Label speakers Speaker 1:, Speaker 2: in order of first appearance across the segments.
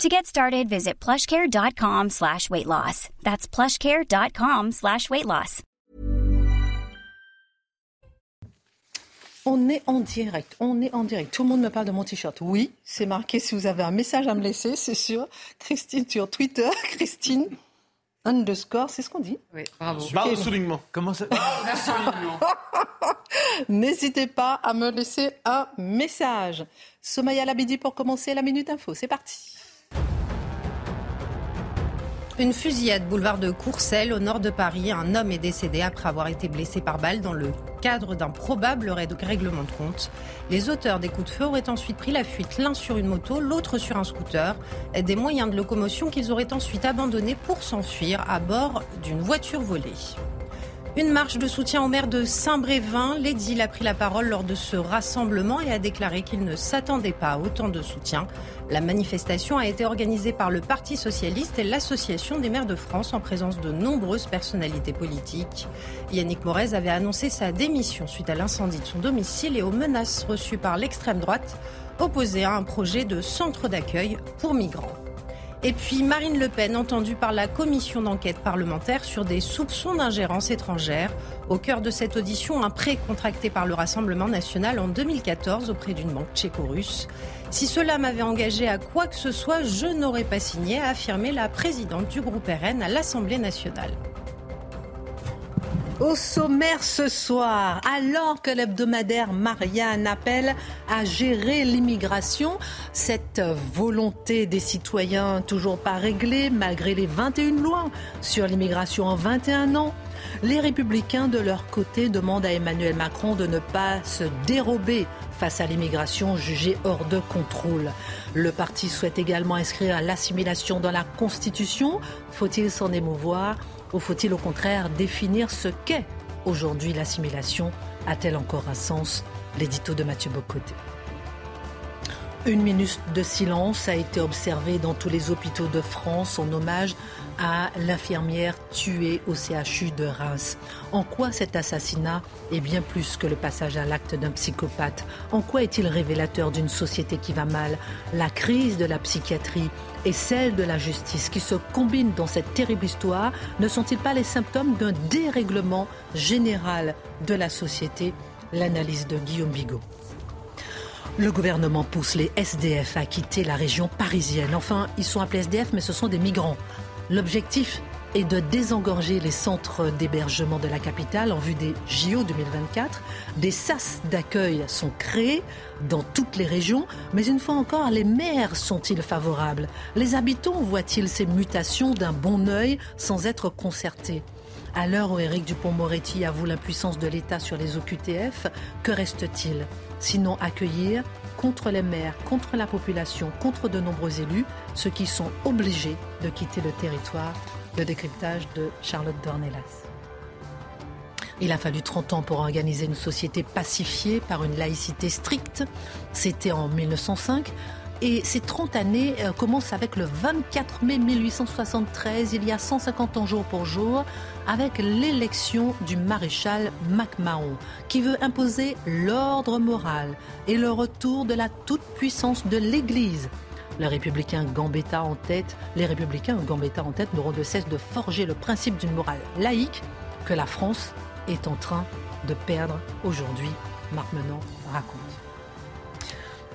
Speaker 1: To get started, visit plushcare.com slash weight loss. That's plushcare.com slash weight loss.
Speaker 2: On est en direct, on est en direct. Tout le monde me parle de mon t-shirt. Oui, c'est marqué. Si vous avez un message à me laisser, c'est sûr. Christine sur Twitter. Christine underscore, c'est ce qu'on dit
Speaker 3: Oui, bravo.
Speaker 4: Barre de soulignement.
Speaker 5: Comment ça
Speaker 2: N'hésitez pas à me laisser un message. Somaya Labidi pour commencer la Minute Info. C'est parti.
Speaker 6: Une fusillade boulevard de Courcelles au nord de Paris. Un homme est décédé après avoir été blessé par balle dans le cadre d'un probable règlement de compte. Les auteurs des coups de feu auraient ensuite pris la fuite, l'un sur une moto, l'autre sur un scooter. Des moyens de locomotion qu'ils auraient ensuite abandonnés pour s'enfuir à bord d'une voiture volée. Une marche de soutien au maire de Saint-Brévin. L'édile a pris la parole lors de ce rassemblement et a déclaré qu'il ne s'attendait pas à autant de soutien. La manifestation a été organisée par le Parti socialiste et l'Association des maires de France en présence de nombreuses personnalités politiques. Yannick Morez avait annoncé sa démission suite à l'incendie de son domicile et aux menaces reçues par l'extrême droite opposée à un projet de centre d'accueil pour migrants. Et puis Marine Le Pen, entendue par la commission d'enquête parlementaire sur des soupçons d'ingérence étrangère. Au cœur de cette audition, un prêt contracté par le Rassemblement national en 2014 auprès d'une banque tchéco-russe. Si cela m'avait engagé à quoi que ce soit, je n'aurais pas signé, a affirmé la présidente du groupe RN à l'Assemblée nationale.
Speaker 2: Au sommaire ce soir, alors que l'hebdomadaire Marianne appelle à gérer l'immigration, cette volonté des citoyens toujours pas réglée malgré les 21 lois sur l'immigration en 21 ans, les républicains de leur côté demandent à Emmanuel Macron de ne pas se dérober face à l'immigration jugée hors de contrôle. Le parti souhaite également inscrire l'assimilation dans la Constitution. Faut-il s'en émouvoir? Ou faut-il au contraire définir ce qu'est aujourd'hui l'assimilation? A-t-elle encore un sens? L'édito de Mathieu Bocoté. Une minute de silence a été observée dans tous les hôpitaux de France en hommage à l'infirmière tuée au CHU de Reims. En quoi cet assassinat est bien plus que le passage à l'acte d'un psychopathe? En quoi est-il révélateur d'une société qui va mal? La crise de la psychiatrie et celle de la justice qui se combinent dans cette terrible histoire ne sont-ils pas les symptômes d'un dérèglement général de la société? L'analyse de Guillaume Bigot. Le gouvernement pousse les SDF à quitter la région parisienne. Enfin, ils sont appelés SDF, mais ce sont des migrants. L'objectif est de désengorger les centres d'hébergement de la capitale en vue des JO 2024. Des sas d'accueil sont créés dans toutes les régions, mais une fois encore, les maires sont-ils favorables? Les habitants voient-ils ces mutations d'un bon œil sans être concertés? À l'heure où Éric Dupont-Moretti avoue l'impuissance de l'État sur les OQTF, que reste-t-il? Sinon accueillir contre les maires, contre la population, contre de nombreux élus, ceux qui sont obligés de quitter le territoire. Le décryptage de Charlotte Dornelas. Il a fallu 30 ans pour organiser une société pacifiée par une laïcité stricte. C'était en 1905. Et ces 30 années euh, commencent avec le 24 mai 1873, il y a 150 ans jour pour jour, avec l'élection du maréchal MacMahon, qui veut imposer l'ordre moral et le retour de la toute-puissance de l'Église. Les républicains Gambetta en tête, les républicains Gambetta en tête n'auront de cesse de forger le principe d'une morale laïque que la France est en train de perdre aujourd'hui, Marc Menon raconte.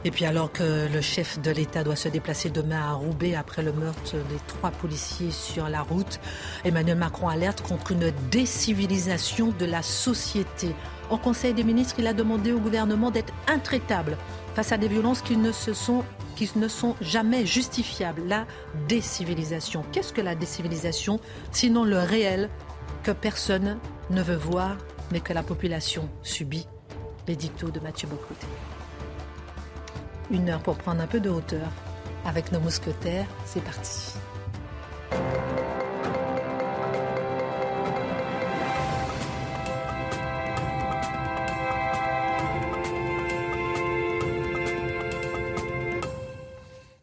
Speaker 2: Et puis alors que le chef de l'État doit se déplacer demain à Roubaix après le meurtre des trois policiers sur la route, Emmanuel Macron alerte contre une décivilisation de la société. Au Conseil des ministres, il a demandé au gouvernement d'être intraitable face à des violences qui ne, se sont, qui ne sont jamais justifiables. La décivilisation. Qu'est-ce que la décivilisation Sinon le réel que personne ne veut voir, mais que la population subit? Les dictos de Mathieu Bocoté. Une heure pour prendre un peu de hauteur. Avec nos mousquetaires, c'est parti.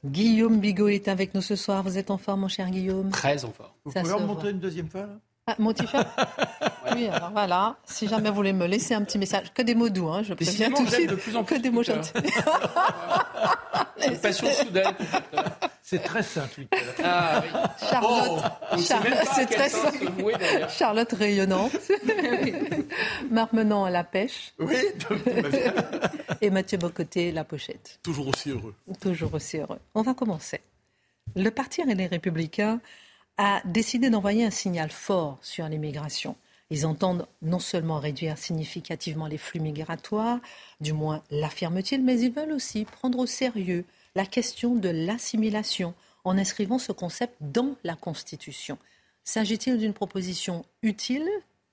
Speaker 2: Guillaume Bigot est avec nous ce soir. Vous êtes en forme, mon cher Guillaume?
Speaker 3: Très en forme.
Speaker 4: Vous pouvez remonter une deuxième fois
Speaker 2: ah, mon Oui, alors voilà. Si jamais vous voulez me laisser un petit message, que des mots doux, hein, je préviens tout de suite.
Speaker 3: De plus en plus
Speaker 2: que des mots gentils.
Speaker 3: Une passion soudaine.
Speaker 4: C'est très simple.
Speaker 2: Ah oui. Charlotte, oh, c'est très simple. Charlotte rayonnante. Marc Menon à la pêche.
Speaker 5: Oui.
Speaker 2: Et Mathieu Bocoté, la pochette.
Speaker 5: Toujours aussi heureux.
Speaker 2: Toujours aussi heureux. On va commencer. Le Parti et les Républicains a décidé d'envoyer un signal fort sur l'immigration. Ils entendent non seulement réduire significativement les flux migratoires, du moins l'affirment-ils, mais ils veulent aussi prendre au sérieux la question de l'assimilation en inscrivant ce concept dans la Constitution. S'agit-il d'une proposition utile?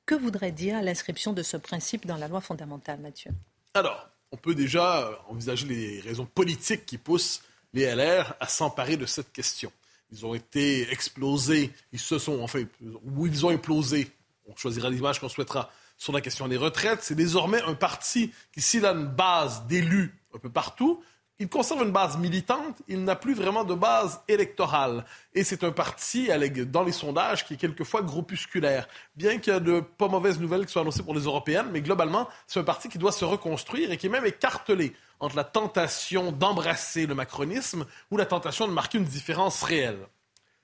Speaker 2: Que voudrait dire l'inscription de ce principe dans la loi fondamentale, Mathieu?
Speaker 5: Alors, on peut déjà envisager les raisons politiques qui poussent les LR à s'emparer de cette question. Ils ont été explosés, ils se sont, enfin, ou ils ont implosé, on choisira l'image qu'on souhaitera, sur la question des retraites. C'est désormais un parti qui, s'il a une base d'élus un peu partout, il conserve une base militante, il n'a plus vraiment de base électorale. Et c'est un parti, dans les sondages, qui est quelquefois groupusculaire. Bien qu'il y ait de pas mauvaises nouvelles qui soient annoncées pour les européennes, mais globalement, c'est un parti qui doit se reconstruire et qui est même écartelé entre la tentation d'embrasser le macronisme ou la tentation de marquer une différence réelle.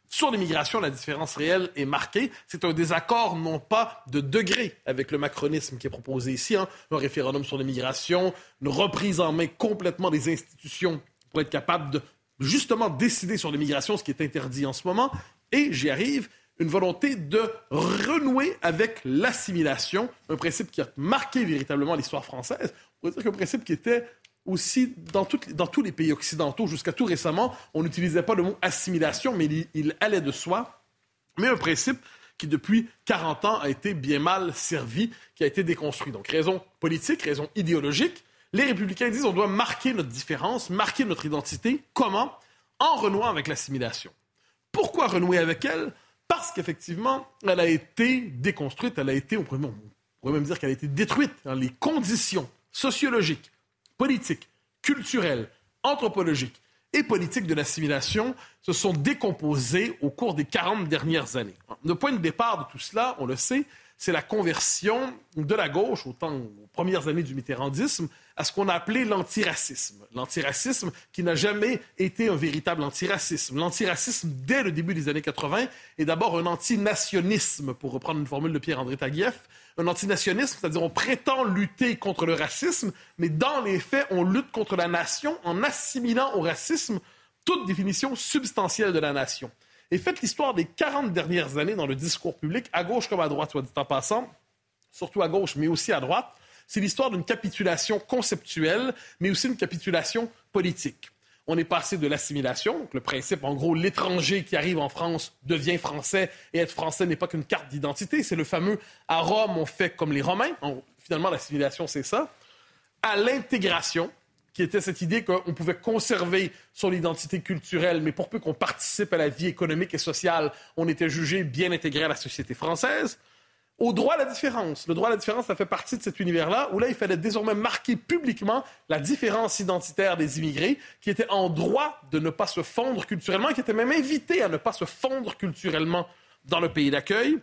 Speaker 5: Sur l'immigration, la différence réelle est marquée. C'est un désaccord non pas de degré avec le macronisme qui est proposé ici, hein. un référendum sur l'immigration, une reprise en main complètement des institutions pour être capable de justement décider sur l'immigration, ce qui est interdit en ce moment. Et j'y arrive, une volonté de renouer avec l'assimilation, un principe qui a marqué véritablement l'histoire française. On pourrait dire qu'un principe qui était aussi dans, tous les pays occidentaux, jusqu'à tout récemment, on n'utilisait pas le mot assimilation, mais il, allait de soi. Mais un principe qui, depuis 40 ans, a été bien mal servi, qui a été déconstruit. Donc, raison politique, raison idéologique. Les républicains disent on doit marquer notre différence, marquer notre identité. Comment? En renouant avec l'assimilation. Pourquoi renouer avec elle? Parce qu'effectivement, elle a été déconstruite, elle a été, on pourrait, même dire qu'elle a été détruite. dans les conditions sociologiques, politique, culturelle, anthropologique et politique de l'assimilation se sont décomposées au cours des 40 dernières années. Le point de départ de tout cela, on le sait, c'est la conversion de la gauche, autant aux premières années du mitterrandisme, à ce qu'on a appelé l'antiracisme. L'antiracisme qui n'a jamais été un véritable antiracisme. L'antiracisme, dès le début des années 80, est d'abord un antinationisme, pour reprendre une formule de Pierre-André Taguieff. Un antinationisme, c'est-à-dire on prétend lutter contre le racisme, mais dans les faits, on lutte contre la nation en assimilant au racisme toute définition substantielle de la nation. Et faites l'histoire des 40 dernières années dans le discours public, à gauche comme à droite, soit dit en passant, surtout à gauche, mais aussi à droite, c'est l'histoire d'une capitulation conceptuelle, mais aussi une capitulation politique. On est passé de l'assimilation, le principe, en gros, l'étranger qui arrive en France devient français et être français n'est pas qu'une carte d'identité. C'est le fameux à Rome, on fait comme les Romains. finalement, l'assimilation, c'est ça. À l'intégration, qui était cette idée qu'on pouvait conserver son identité culturelle, mais pour peu qu'on participe à la vie économique et sociale, on était jugé bien intégré à la société française. Au droit à la différence. Le droit à la différence, ça fait partie de cet univers-là, où là, il fallait désormais marquer publiquement la différence identitaire des immigrés, qui étaient en droit de ne pas se fondre culturellement, qui étaient même invités à ne pas se fondre culturellement dans le pays d'accueil.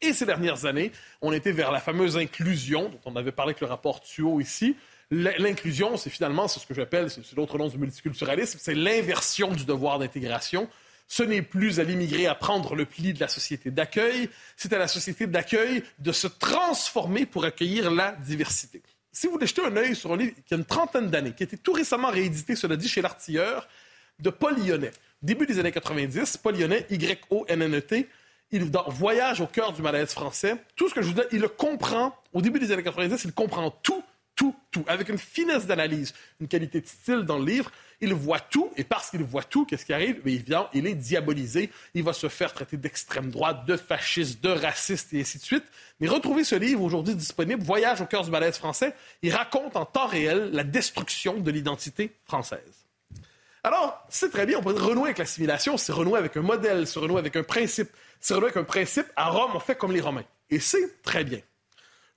Speaker 5: Et ces dernières années, on était vers la fameuse inclusion, dont on avait parlé avec le rapport Tuo ici, L'inclusion, c'est finalement, ce que j'appelle, c'est l'autre nom du multiculturalisme, c'est l'inversion du devoir d'intégration. Ce n'est plus à l'immigré à prendre le pli de la société d'accueil, c'est à la société d'accueil de se transformer pour accueillir la diversité. Si vous voulez un œil sur un livre qui a une trentaine d'années, qui a été tout récemment réédité, cela dit, chez l'artilleur, de Paul Lyonnais, début des années 90, Paul Lyonnais, Y-O-N-N-E-T, il voyage au cœur du malaise français. Tout ce que je vous dis, il le comprend. Au début des années 90, il comprend tout tout, tout, avec une finesse d'analyse, une qualité de style dans le livre. Il voit tout, et parce qu'il voit tout, qu'est-ce qui arrive? il est diabolisé, il va se faire traiter d'extrême droite, de fasciste, de raciste, et ainsi de suite. Mais retrouvez ce livre aujourd'hui disponible, Voyage au cœur du malaise français. Il raconte en temps réel la destruction de l'identité française. Alors, c'est très bien, on peut renouer avec l'assimilation, c'est renouer avec un modèle, c'est renouer avec un principe, c'est renouer avec un principe. À Rome, on fait comme les Romains. Et c'est très bien.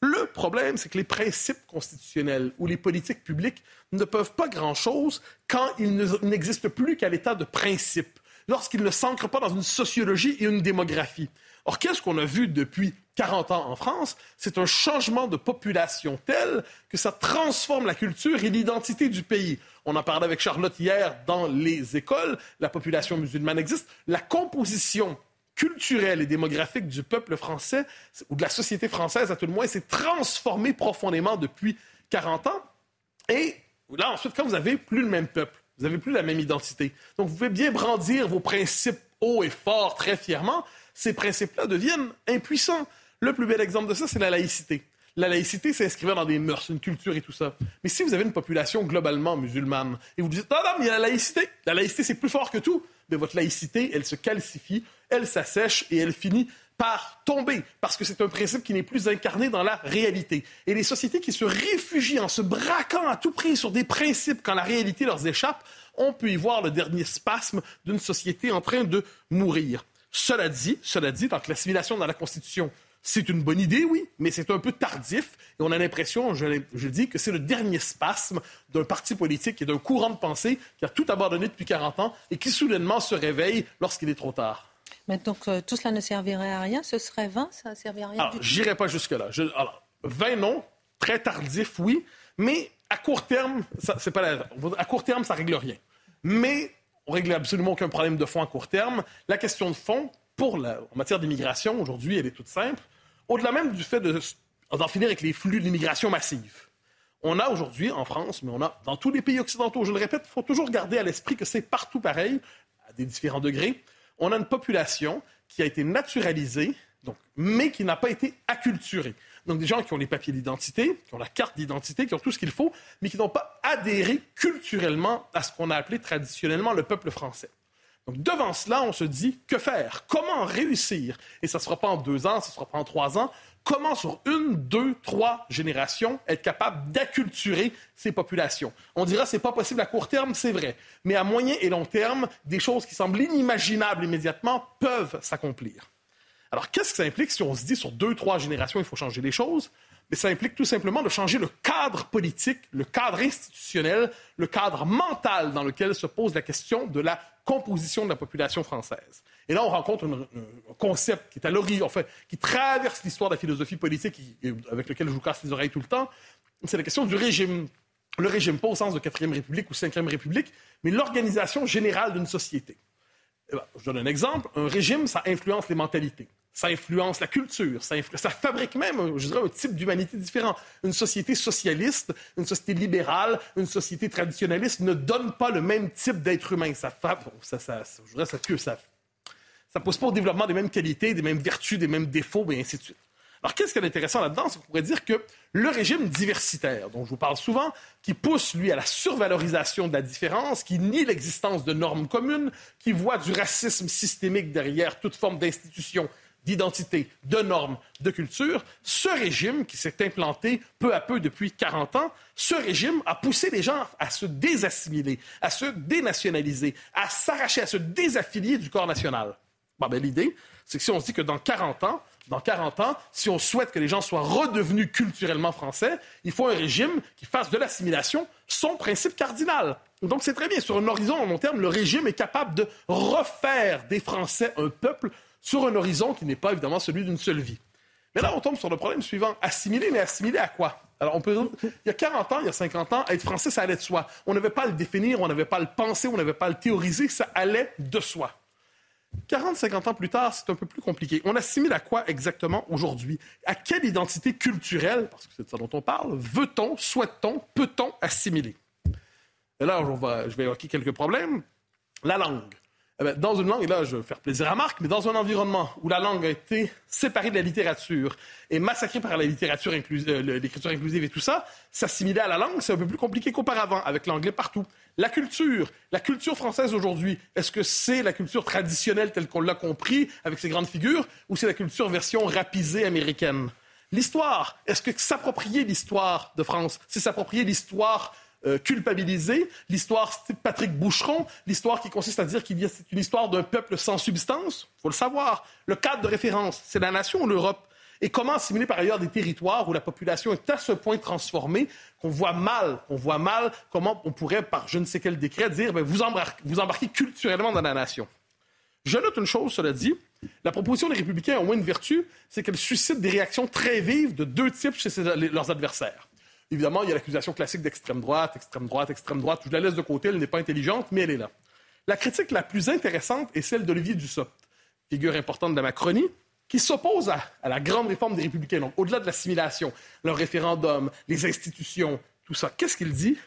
Speaker 5: Le problème, c'est que les principes constitutionnels ou les politiques publiques ne peuvent pas grand-chose quand ils n'existent plus qu'à l'état de principe, lorsqu'ils ne s'ancrent pas dans une sociologie et une démographie. Or, qu'est-ce qu'on a vu depuis 40 ans en France? C'est un changement de population tel que ça transforme la culture et l'identité du pays. On en parlait avec Charlotte hier dans les écoles. La population musulmane existe. La composition culturelle et démographique du peuple français, ou de la société française à tout le moins, s'est transformée profondément depuis 40 ans. Et là, ensuite, quand vous n'avez plus le même peuple, vous n'avez plus la même identité. Donc, vous pouvez bien brandir vos principes haut et fort, très fièrement. Ces principes-là deviennent impuissants. Le plus bel exemple de ça, c'est la laïcité. La laïcité s'inscrivait dans des mœurs, une culture et tout ça. Mais si vous avez une population globalement musulmane et vous dites, non, non, mais il y a la laïcité, la laïcité, c'est plus fort que tout, mais votre laïcité, elle se calcifie, elle s'assèche et elle finit par tomber, parce que c'est un principe qui n'est plus incarné dans la réalité. Et les sociétés qui se réfugient en se braquant à tout prix sur des principes quand la réalité leur échappe, on peut y voir le dernier spasme d'une société en train de mourir. Cela dit, cela dit, donc l'assimilation dans la Constitution, c'est une bonne idée, oui, mais c'est un peu tardif. Et on a l'impression, je, je, dis, que c'est le dernier spasme d'un parti politique et d'un courant de pensée qui a tout abandonné depuis 40 ans et qui soudainement se réveille lorsqu'il est trop tard.
Speaker 2: Mais donc euh, tout cela ne servirait à rien? Ce serait vain? Ça ne servirait à rien
Speaker 5: Alors, j'irai pas jusque-là. Je, alors, vain, non. Très tardif, oui. Mais à court terme, ça, c'est pas la, à court terme, ça règle rien. Mais on règle absolument aucun problème de fond à court terme. La question de fond, pour la, en matière d'immigration, aujourd'hui, elle est toute simple. Au-delà même du fait d'en finir avec les flux d'immigration massive, on a aujourd'hui en France, mais on a dans tous les pays occidentaux, je le répète, il faut toujours garder à l'esprit que c'est partout pareil, à des différents degrés. On a une population qui a été naturalisée, donc, mais qui n'a pas été acculturée. Donc des gens qui ont les papiers d'identité, qui ont la carte d'identité, qui ont tout ce qu'il faut, mais qui n'ont pas adhéré culturellement à ce qu'on a appelé traditionnellement le peuple français. Donc, devant cela, on se dit que faire? Comment réussir? Et ça ne se fera pas en deux ans, ça ne se fera pas en trois ans. Comment, sur une, deux, trois générations, être capable d'acculturer ces populations? On dira c'est pas possible à court terme, c'est vrai. Mais à moyen et long terme, des choses qui semblent inimaginables immédiatement peuvent s'accomplir. Alors, qu'est-ce que ça implique si on se dit sur deux, trois générations, il faut changer les choses? mais ça implique tout simplement de changer le cadre politique, le cadre institutionnel, le cadre mental dans lequel se pose la question de la composition de la population française. Et là, on rencontre un, concept qui est à l'origine, enfin, qui traverse l'histoire de la philosophie politique et avec lequel je vous casse les oreilles tout le temps. C'est la question du régime. Le régime, pas au sens de quatrième République ou cinquième République, mais l'organisation générale d'une société. Eh ben, je donne un exemple. Un régime, ça influence les mentalités ça influence la culture, ça, fabrique même, je dirais, un type d'humanité différent. Une société socialiste, une société libérale, une société traditionnaliste ne donne pas le même type d'être humain. Ça, ça, ça, je dirais, ça, ça, ça pose pas au développement des mêmes qualités, des mêmes vertus, des mêmes défauts, et ainsi de suite. Alors, qu'est-ce qui est intéressant là-dedans? C'est qu'on pourrait dire que le régime diversitaire, dont je vous parle souvent, qui pousse, lui, à la survalorisation de la différence, qui nie l'existence de normes communes, qui voit du racisme systémique derrière toute forme d'institution d'identité, de normes, de culture, ce régime qui s'est implanté peu à peu depuis 40 ans, ce régime a poussé les gens à se désassimiler, à se dénationaliser, à s'arracher, à se désaffilier du corps national. Bon, ben, L'idée, c'est que si on se dit que dans 40 ans, dans 40 ans, si on souhaite que les gens soient redevenus culturellement français, il faut un régime qui fasse de l'assimilation son principe cardinal. Donc c'est très bien, sur un horizon à long terme, le régime est capable de refaire des Français un peuple sur un horizon qui n'est pas évidemment celui d'une seule vie. Mais là, on tombe sur le problème suivant. Assimiler, mais assimiler à quoi? Alors, on peut il y a 40 ans, il y a 50 ans, être français, ça allait de soi. On n'avait pas à le définir, on n'avait pas à le penser, on n'avait pas à le théoriser, ça allait de soi. 40, 50 ans plus tard, c'est un peu plus compliqué. On assimile à quoi exactement aujourd'hui? À quelle identité culturelle, parce que c'est de ça dont on parle, veut-on, souhaite-t-on, peut-on assimiler? Et là, je vais évoquer quelques problèmes. La langue. Eh ben, dans une langue, et là je vais faire plaisir à Marc, mais dans un environnement où la langue a été séparée de la littérature et massacrée par la littérature euh, l'écriture inclusive et tout ça, s'assimiler à la langue, c'est un peu plus compliqué qu'auparavant, avec l'anglais partout. La culture, la culture française aujourd'hui, est-ce que c'est la culture traditionnelle telle qu'on l'a compris, avec ses grandes figures, ou c'est la culture version rapisée américaine? L'histoire, est-ce que s'approprier l'histoire de France, c'est s'approprier l'histoire euh, culpabiliser, l'histoire Patrick Boucheron, l'histoire qui consiste à dire qu'il y a une histoire d'un peuple sans substance, faut le savoir. Le cadre de référence, c'est la nation l'Europe. Et comment assimiler par ailleurs des territoires où la population est à ce point transformée qu'on voit mal, qu'on voit mal comment on pourrait, par je ne sais quel décret, dire ben, vous, embarquez, vous embarquez culturellement dans la nation. Je note une chose, cela dit, la proposition des républicains a au moins une vertu, c'est qu'elle suscite des réactions très vives de deux types chez leurs adversaires. Évidemment, il y a l'accusation classique d'extrême droite, extrême droite, extrême droite. Je la laisse de côté, elle n'est pas intelligente, mais elle est là. La critique la plus intéressante est celle d'Olivier Dussopt, figure importante de la Macronie, qui s'oppose à, la grande réforme des républicains, donc au-delà de l'assimilation, leur référendum, les institutions, tout ça. Qu'est-ce qu'il dit?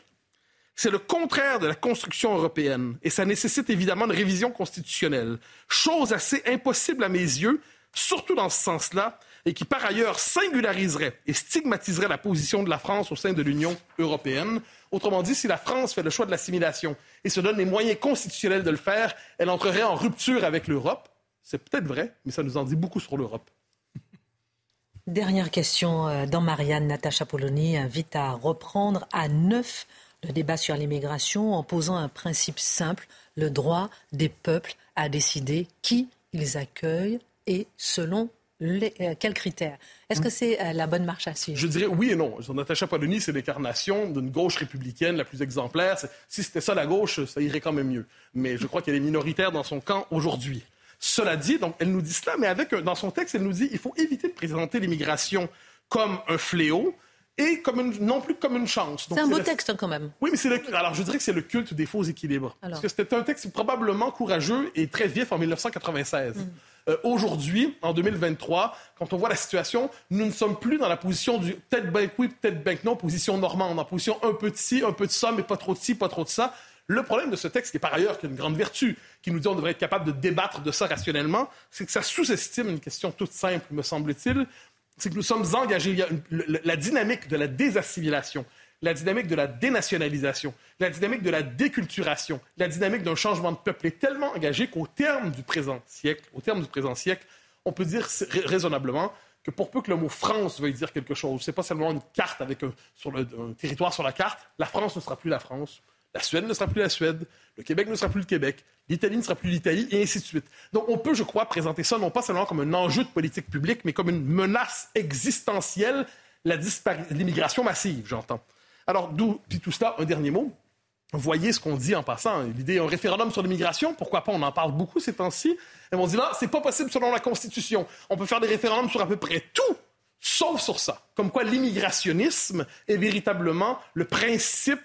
Speaker 5: C'est le contraire de la construction européenne et ça nécessite évidemment une révision constitutionnelle, chose assez impossible à mes yeux, surtout dans ce sens-là, et qui par ailleurs singulariserait et stigmatiserait la position de la France au sein de l'Union européenne. Autrement dit, si la France fait le choix de l'assimilation et se donne les moyens constitutionnels de le faire, elle entrerait en rupture avec l'Europe. C'est peut-être vrai, mais ça nous en dit beaucoup sur l'Europe.
Speaker 2: Dernière question euh, dans Marianne. Natacha Polony invite à reprendre à neuf le débat sur l'immigration en posant un principe simple, le droit des peuples à décider qui ils accueillent et selon les, euh, quels critères? Est-ce que c'est euh, la bonne marche à suivre?
Speaker 5: Je dirais oui et non. Natacha Polony, c'est l'incarnation d'une gauche républicaine la plus exemplaire. Si c'était ça la gauche, ça irait quand même mieux. Mais je crois qu'elle est minoritaire dans son camp aujourd'hui. Cela dit, donc, elle nous dit cela, mais avec, dans son texte, elle nous dit qu'il faut éviter de présenter l'immigration comme un fléau, et comme une, non plus comme une chance.
Speaker 2: C'est un beau texte quand même.
Speaker 5: Oui, mais c'est le, alors je dirais que c'est le culte des faux équilibres. Parce que c'était un texte probablement courageux et très vif en 1996. Mm. Euh, aujourd'hui, en 2023, quand on voit la situation, nous ne sommes plus dans la position du peut-être bank oui, peut-être bank non, position normande, en position un peu de ci, un peu de ça, mais pas trop de ci, pas trop de ça. Le problème de ce texte, qui est par ailleurs une grande vertu, qui nous dit qu'on devrait être capable de débattre de ça rationnellement, c'est que ça sous-estime une question toute simple, me semble-t-il, c'est que nous sommes engagés. Il y a la dynamique de la désassimilation, la dynamique de la dénationalisation, la dynamique de la déculturation, la dynamique d'un changement de peuple est tellement engagée qu'au terme du présent siècle, au terme du présent siècle, on peut dire raisonnablement que pour peu que le mot France veuille dire quelque chose, c'est pas seulement une carte avec le, un territoire sur la carte, la France ne sera plus la France. La Suède ne sera plus la Suède, le Québec ne sera plus le Québec, l'Italie ne sera plus l'Italie, et ainsi de suite. Donc on peut, je crois, présenter ça non pas seulement comme un enjeu de politique publique, mais comme une menace existentielle, l'immigration massive, j'entends. Alors, d'où, tout cela, un dernier mot. Voyez ce qu'on dit en passant. L'idée, un référendum sur l'immigration, pourquoi pas, on en parle beaucoup ces temps-ci. Et on dit là, c'est pas possible selon la Constitution. On peut faire des référendums sur à peu près tout, sauf sur ça. Comme quoi l'immigrationnisme est véritablement le principe,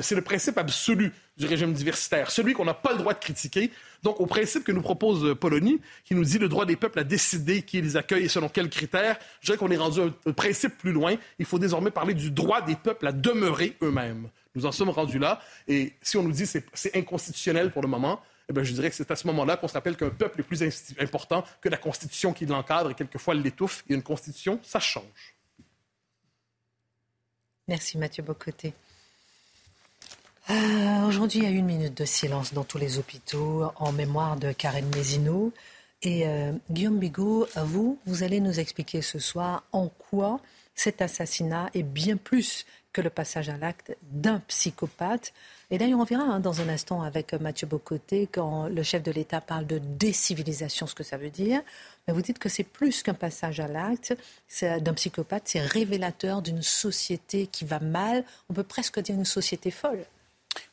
Speaker 5: c'est le principe absolu du régime diversitaire, celui qu'on n'a pas le droit de critiquer. Donc, au principe que nous propose euh, Polonie, qui nous dit le droit des peuples à décider qui les accueille et selon quels critères, je dirais qu'on est rendu un, principe plus loin. Il faut désormais parler du droit des peuples à demeurer eux-mêmes. Nous en sommes rendus là. Et si on nous dit que c'est inconstitutionnel pour le moment, eh bien, je dirais que c'est à ce moment-là qu'on se rappelle qu'un peuple est plus important que la Constitution qui l'encadre et quelquefois l'étouffe. Et une Constitution, ça change.
Speaker 2: Merci Mathieu Bocoté. Euh, aujourd'hui, il y a une minute de silence dans tous les hôpitaux en mémoire de Karen Mézineau. Et euh, Guillaume Bigot, vous, vous allez nous expliquer ce soir en quoi cet assassinat est bien plus que le passage à l'acte d'un psychopathe. Et d'ailleurs, on verra hein, dans un instant avec Mathieu Bocoté, quand le chef de l'État parle de décivilisation, ce que ça veut dire. Mais vous dites que c'est plus qu'un passage à l'acte d'un psychopathe, c'est révélateur d'une société qui va mal. On peut presque dire une société folle.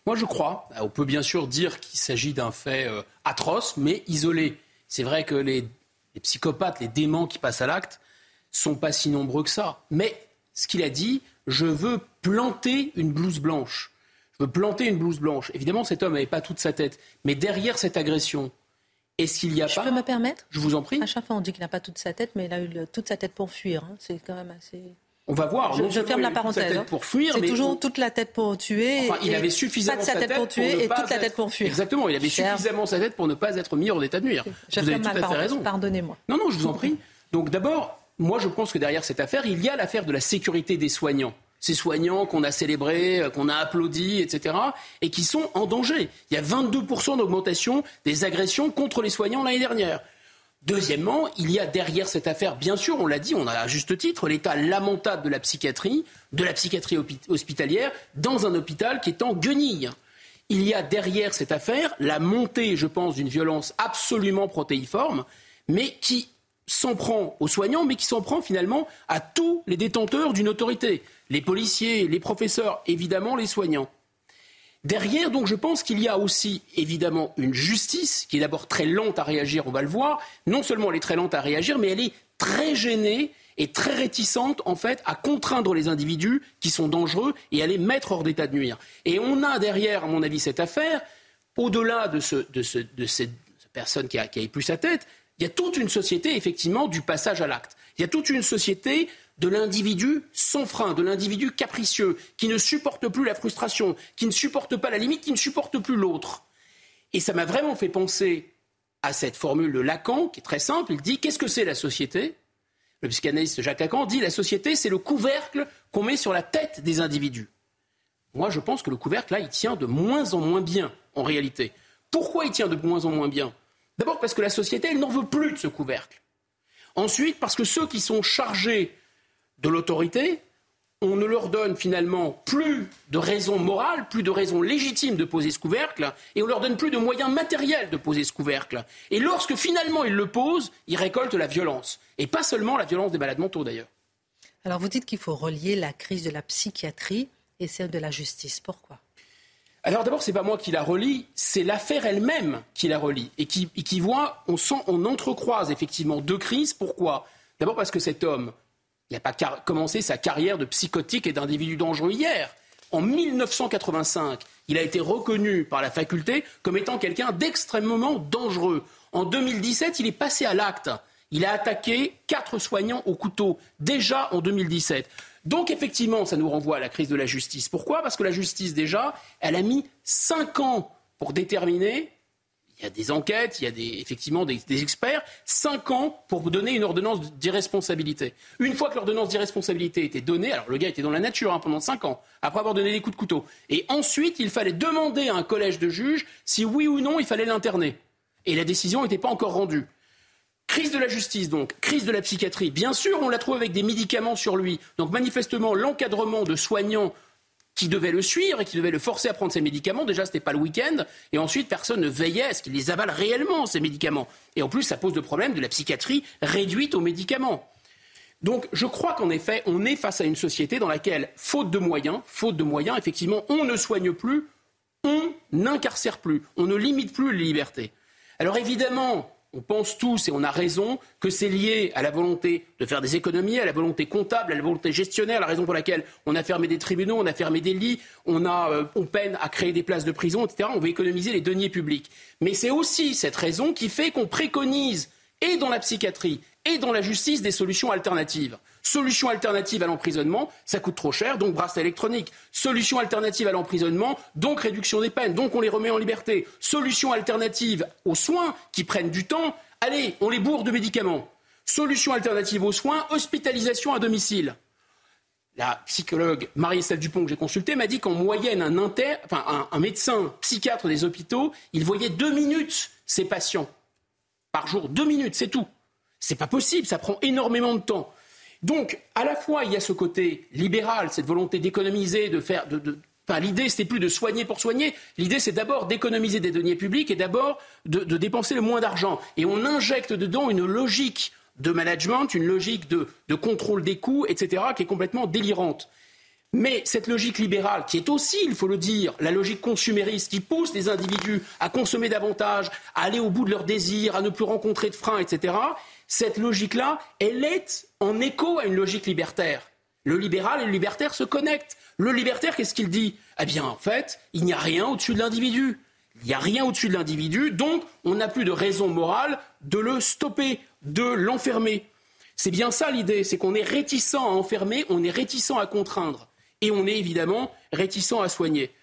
Speaker 3: Moi, je crois. On peut bien sûr dire qu'il s'agit d'un fait euh, atroce, mais isolé. C'est vrai que les, psychopathes, les démons qui passent à l'acte, sont pas si nombreux que ça. Mais ce qu'il a dit, je veux planter une blouse blanche. Je veux planter une blouse blanche. Évidemment, cet homme n'avait pas toute sa tête. Mais derrière cette agression, est-ce qu'il y a
Speaker 2: je
Speaker 3: pas...
Speaker 2: Je peux me permettre
Speaker 3: Je vous en prie.
Speaker 2: À chaque fois, on dit qu'il n'a pas toute sa tête, mais il a eu toute sa tête pour fuir. Hein. C'est quand même assez...
Speaker 3: On va voir.
Speaker 2: Je, ferme la parenthèse.
Speaker 3: Hein. Pour fuir,
Speaker 2: c'est toujours toute la tête pour tuer.
Speaker 3: Enfin, il avait suffisamment
Speaker 2: sa tête, pour tuer et toute la tête pour fuir.
Speaker 3: Exactement. Il avait suffisamment sa tête pour ne pas être mis en état de nuire.
Speaker 2: Je vous avez tout à fait raison. Pardonnez-moi.
Speaker 3: Non, non, je vous en prie. Donc d'abord, moi, je pense que derrière cette affaire, il y a l'affaire de la sécurité des soignants ces soignants qu'on a célébrés, euh, qu'on a applaudis, etc., et qui sont en danger. Il y a 22% d'augmentation des agressions contre les soignants l'année dernière. Deuxièmement, il y a derrière cette affaire, bien sûr, on l'a dit, on a à juste titre, l'état lamentable de la psychiatrie, de la psychiatrie hospitalière, dans un hôpital qui est en guenille. Il y a derrière cette affaire la montée, je pense, d'une violence absolument protéiforme, mais qui s'en prend aux soignants, mais qui s'en prend finalement à tous les détenteurs d'une autorité. Les policiers, les professeurs, évidemment les soignants. Derrière, donc, je pense qu'il y a aussi, évidemment, une justice qui est d'abord très lente à réagir, on va le voir. Non seulement elle est très lente à réagir, mais elle est très gênée et très réticente, en fait, à contraindre les individus qui sont dangereux et à les mettre hors d'état de nuire. Et on a derrière, à mon avis, cette affaire, au-delà de, cette personne qui a, qui sa tête, il y a toute une société, effectivement, du passage à l'acte. Il y a toute une société de l'individu sans frein, de l'individu capricieux, qui ne supporte plus la frustration, qui ne supporte pas la limite, qui ne supporte plus l'autre. Et ça m'a vraiment fait penser à cette formule de Lacan, qui est très simple. Il dit Qu'est-ce que c'est la société? Le psychanalyste Jacques Lacan dit La société, c'est le couvercle qu'on met sur la tête des individus. Moi, je pense que le couvercle, là, il tient de moins en moins bien, en réalité. Pourquoi il tient de moins en moins bien? D'abord parce que la société, elle n'en veut plus de ce couvercle. Ensuite, parce que ceux qui sont chargés de l'autorité, on ne leur donne finalement plus de raisons morales, plus de raisons légitimes de poser ce couvercle, et on leur donne plus de moyens matériels de poser ce couvercle. Et lorsque finalement ils le posent, ils récoltent la violence. Et pas seulement la violence des malades mentaux d'ailleurs.
Speaker 2: Alors vous dites qu'il faut relier la crise de la psychiatrie et celle de la justice. Pourquoi?
Speaker 3: Alors d'abord, c'est pas moi qui la relie, c'est l'affaire elle-même qui la relie et qui, voit, on sent, on entrecroise effectivement deux crises. Pourquoi? D'abord parce que cet homme, n'a pas commencé sa carrière de psychotique et d'individu dangereux hier. En 1985, il a été reconnu par la faculté comme étant quelqu'un d'extrêmement dangereux. En 2017, il est passé à l'acte. Il a attaqué quatre soignants au couteau, déjà en 2017. Donc effectivement, ça nous renvoie à la crise de la justice. Pourquoi? Parce que la justice, déjà, elle a mis cinq ans pour déterminer il y a des enquêtes, il y a effectivement des, experts, cinq ans pour donner une ordonnance d'irresponsabilité. Une fois que l'ordonnance d'irresponsabilité était donnée, alors le gars était dans la nature hein, pendant cinq ans, après avoir donné des coups de couteau, et ensuite il fallait demander à un collège de juges si oui ou non il fallait l'interner. Et la décision n'était pas encore rendue. Crise de la justice, donc, crise de la psychiatrie. Bien sûr, on la trouve avec des médicaments sur lui. Donc, manifestement, l'encadrement de soignants qui devait le suivre et qui devait le forcer à prendre ses médicaments. Déjà, ce n'était pas le week-end. Et ensuite, personne ne veillait à ce qu'il les avale réellement, ces médicaments. Et en plus, ça pose le problème de la psychiatrie réduite aux médicaments. Donc, je crois qu'en effet, on est face à une société dans laquelle, faute de moyens, faute de moyens, effectivement, on ne soigne plus, on n'incarcère plus, on ne limite plus les libertés. Alors évidemment, on pense tous, et on a raison, que c'est lié à la volonté de faire des économies, à la volonté comptable, à la volonté gestionnaire, la raison pour laquelle on a fermé des tribunaux, on a fermé des lits, on, a, euh, on peine à créer des places de prison, etc. On veut économiser les deniers publics. Mais c'est aussi cette raison qui fait qu'on préconise, et dans la psychiatrie, et dans la justice, des solutions alternatives. Solution alternative à l'emprisonnement, ça coûte trop cher, donc bracelet électronique. Solution alternative à l'emprisonnement, donc réduction des peines, donc on les remet en liberté. Solution alternative aux soins qui prennent du temps, allez, on les bourre de médicaments. Solution alternative aux soins, hospitalisation à domicile. La psychologue Marie-Estelle Dupont que j'ai consultée m'a dit qu'en moyenne, un, un, un médecin psychiatre des hôpitaux, il voyait deux minutes ses patients par jour. Deux minutes, c'est tout. C'est pas possible, ça prend énormément de temps. Donc, à la fois, il y a ce côté libéral, cette volonté d'économiser, de faire. De, Enfin, l'idée, plus de soigner pour soigner. L'idée, c'est d'abord d'économiser des deniers publics et d'abord de, dépenser le moins d'argent. Et on injecte dedans une logique de management, une logique de, contrôle des coûts, etc., qui est complètement délirante. Mais cette logique libérale, qui est aussi, il faut le dire, la logique consumériste, qui pousse les individus à consommer davantage, à aller au bout de leurs désirs, à ne plus rencontrer de freins, etc., cette logique-là, elle est en écho à une logique libertaire. Le libéral et le libertaire se connectent. Le libertaire, qu'est-ce qu'il dit? Eh bien, en fait, il n'y a rien au-dessus de l'individu. Il n'y a rien au-dessus de l'individu, donc on n'a plus de raison morale de le stopper, de l'enfermer. C'est bien ça l'idée, c'est qu'on est réticent à enfermer, on est réticent à contraindre, et on est évidemment réticent à soigner.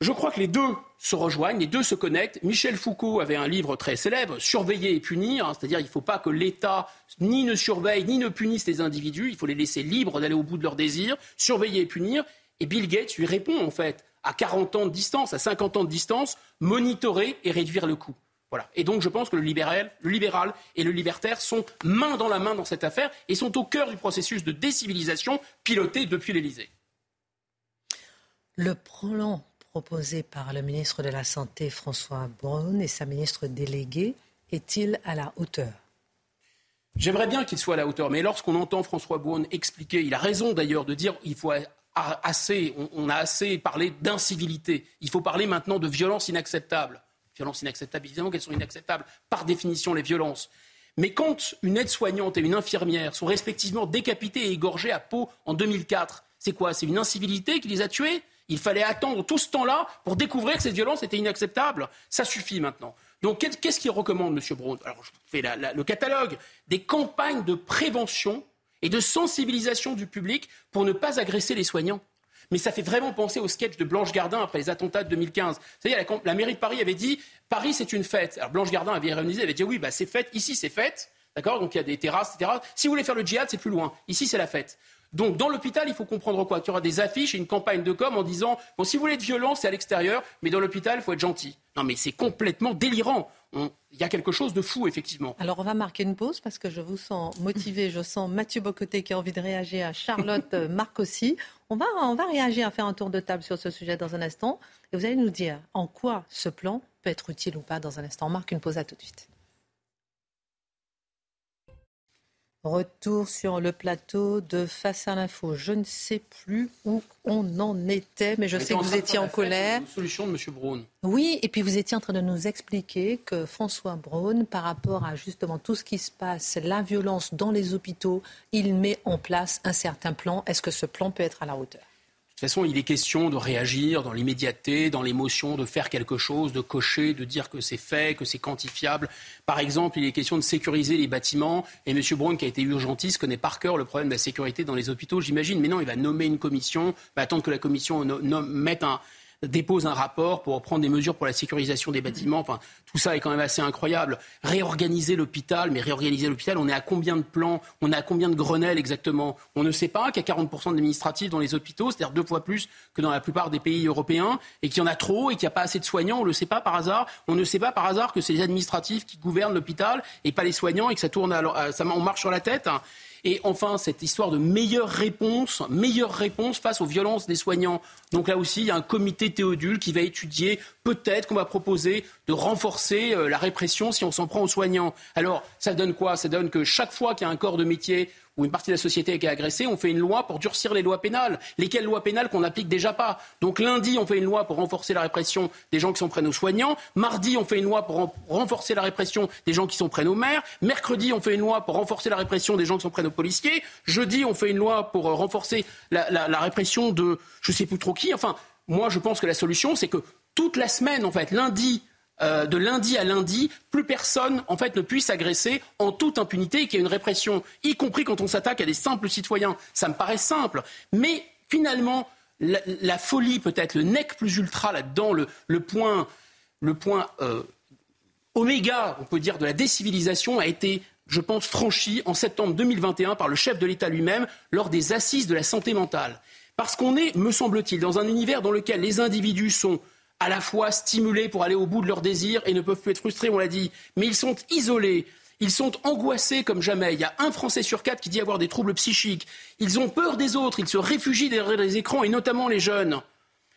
Speaker 3: Je crois que les deux se rejoignent, les deux se connectent. Michel Foucault avait un livre très célèbre, Surveiller et punir, hein, c'est-à-dire il ne faut pas que l'État ni ne surveille ni ne punisse les individus, il faut les laisser libres d'aller au bout de leurs désirs, surveiller et punir. Et Bill Gates lui répond en fait, à 40 ans de distance, à 50 ans de distance, monitorer et réduire le coût. Voilà. Et donc je pense que le libéral, le libéral et le libertaire sont main dans la main dans cette affaire et sont au cœur du processus de décivilisation piloté depuis l'Élysée.
Speaker 2: Le prolong proposé par le ministre de la Santé François Braun et sa ministre déléguée est-il à la hauteur?
Speaker 3: J'aimerais bien qu'il soit à la hauteur, mais lorsqu'on entend François Braun expliquer, il a raison d'ailleurs de dire qu'il faut assez, on, a assez parlé d'incivilité. Il faut parler maintenant de violence inacceptable. Violence inacceptable, évidemment qu'elles sont inacceptables par définition les violences. Mais quand une aide-soignante et une infirmière sont respectivement décapitées et égorgées à Pau en 2004, c'est quoi? C'est une incivilité qui les a tuées? Il fallait attendre tout ce temps-là pour découvrir que cette violence était inacceptable. Ça suffit maintenant. Donc qu'est-ce qu'il recommande, M. Braun? Alors je fais le catalogue des campagnes de prévention et de sensibilisation du public pour ne pas agresser les soignants. Mais ça fait vraiment penser au sketch de Blanche Gardin après les attentats de 2015. Vous savez, la, la mairie de Paris avait dit Paris, c'est une fête. Alors Blanche Gardin avait ironisé, avait dit oui, bah, c'est fête, ici c'est fête. D'accord? Donc il y a des terrasses, etc. Si vous voulez faire le djihad, c'est plus loin. Ici, c'est la fête. Donc dans l'hôpital, il faut comprendre quoi? Qu'il y aura des affiches et une campagne de com en disant bon, si vous voulez être violent, c'est à l'extérieur, mais dans l'hôpital, il faut être gentil. Non, mais c'est complètement délirant. Il y a quelque chose de fou, effectivement.
Speaker 2: Alors, on va marquer une pause parce que je vous sens motivé. Je sens Mathieu Bocoté qui a envie de réagir, à Charlotte, euh, Marc aussi. On va, on va réagir, faire un tour de table sur ce sujet dans un instant. Et vous allez nous dire en quoi ce plan peut être utile ou pas dans un instant. On marque une pause à tout de suite. Retour sur le plateau de Face à l'info. Je ne sais plus où on en était, mais je sais que vous étiez en colère.
Speaker 3: Solution de. Braun.
Speaker 2: Oui, et puis vous étiez en train de nous expliquer que François Braun, par rapport à justement tout ce qui se passe, la violence dans les hôpitaux, il met en place un certain plan. Est-ce que ce plan peut être à la hauteur?
Speaker 3: Toute façon, il est question de réagir dans l'immédiateté, dans l'émotion, de faire quelque chose, de cocher, de dire que c'est fait, que c'est quantifiable. Par exemple, il est question de sécuriser les bâtiments. Et M. Braun, qui a été urgentiste, connaît par cœur le problème de la sécurité dans les hôpitaux, j'imagine. Mais non, il va nommer une commission, va attendre que la commission mette un, dépose un rapport pour prendre des mesures pour la sécurisation des bâtiments. Enfin, tout ça est quand même assez incroyable. Réorganiser l'hôpital, mais réorganiser l'hôpital, on est à combien de plans On est à combien de Grenelles exactement? On ne sait pas qu'il y a 40% d'administratifs dans les hôpitaux, c'est-à-dire deux fois plus que dans la plupart des pays européens, et qu'il y en a trop et qu'il n'y a pas assez de soignants. On ne le sait pas par hasard. On ne sait pas par hasard que c'est les administratifs qui gouvernent l'hôpital et pas les soignants et que ça tourne, ça, on marche sur la tête. Et enfin, cette histoire de meilleure réponse, face aux violences des soignants. Donc là aussi, il y a un comité Théodule qui va étudier, peut-être qu'on va proposer de renforcer euh, la répression si on s'en prend aux soignants. Alors, ça donne quoi? Ça donne que chaque fois qu'il y a un corps de métier où une partie de la société qui est agressée, on fait une loi pour durcir les lois pénales. Lesquelles lois pénales qu'on n'applique déjà pas Donc lundi, on fait une loi pour renforcer la répression des gens qui sont près nos soignants. Mardi, on fait une loi pour renforcer la répression des gens qui sont près nos maires. Mercredi, on fait une loi pour renforcer la répression des gens qui sont près nos policiers. Jeudi, on fait une loi pour euh, renforcer la, la répression de je sais plus trop qui. Enfin, moi, je pense que la solution, c'est que toute la semaine, en fait, lundi, euh, de lundi à lundi, plus personne en fait ne puisse agresser en toute impunité et qu'il y ait une répression, y compris quand on s'attaque à des simples citoyens. Ça me paraît simple, mais finalement la, folie peut-être, le nec plus ultra là-dedans, le, point, le point euh, oméga, on peut dire, de la décivilisation a été je pense, franchi en septembre 2021 par le chef de l'État lui-même lors des assises de la santé mentale. Parce qu'on est, me semble-t-il, dans un univers dans lequel les individus sont à la fois stimulés pour aller au bout de leurs désirs et ne peuvent plus être frustrés, on l'a dit, mais ils sont isolés. Ils sont angoissés comme jamais. Il y a un Français sur quatre qui dit avoir des troubles psychiques. Ils ont peur des autres. Ils se réfugient derrière les écrans et notamment les jeunes.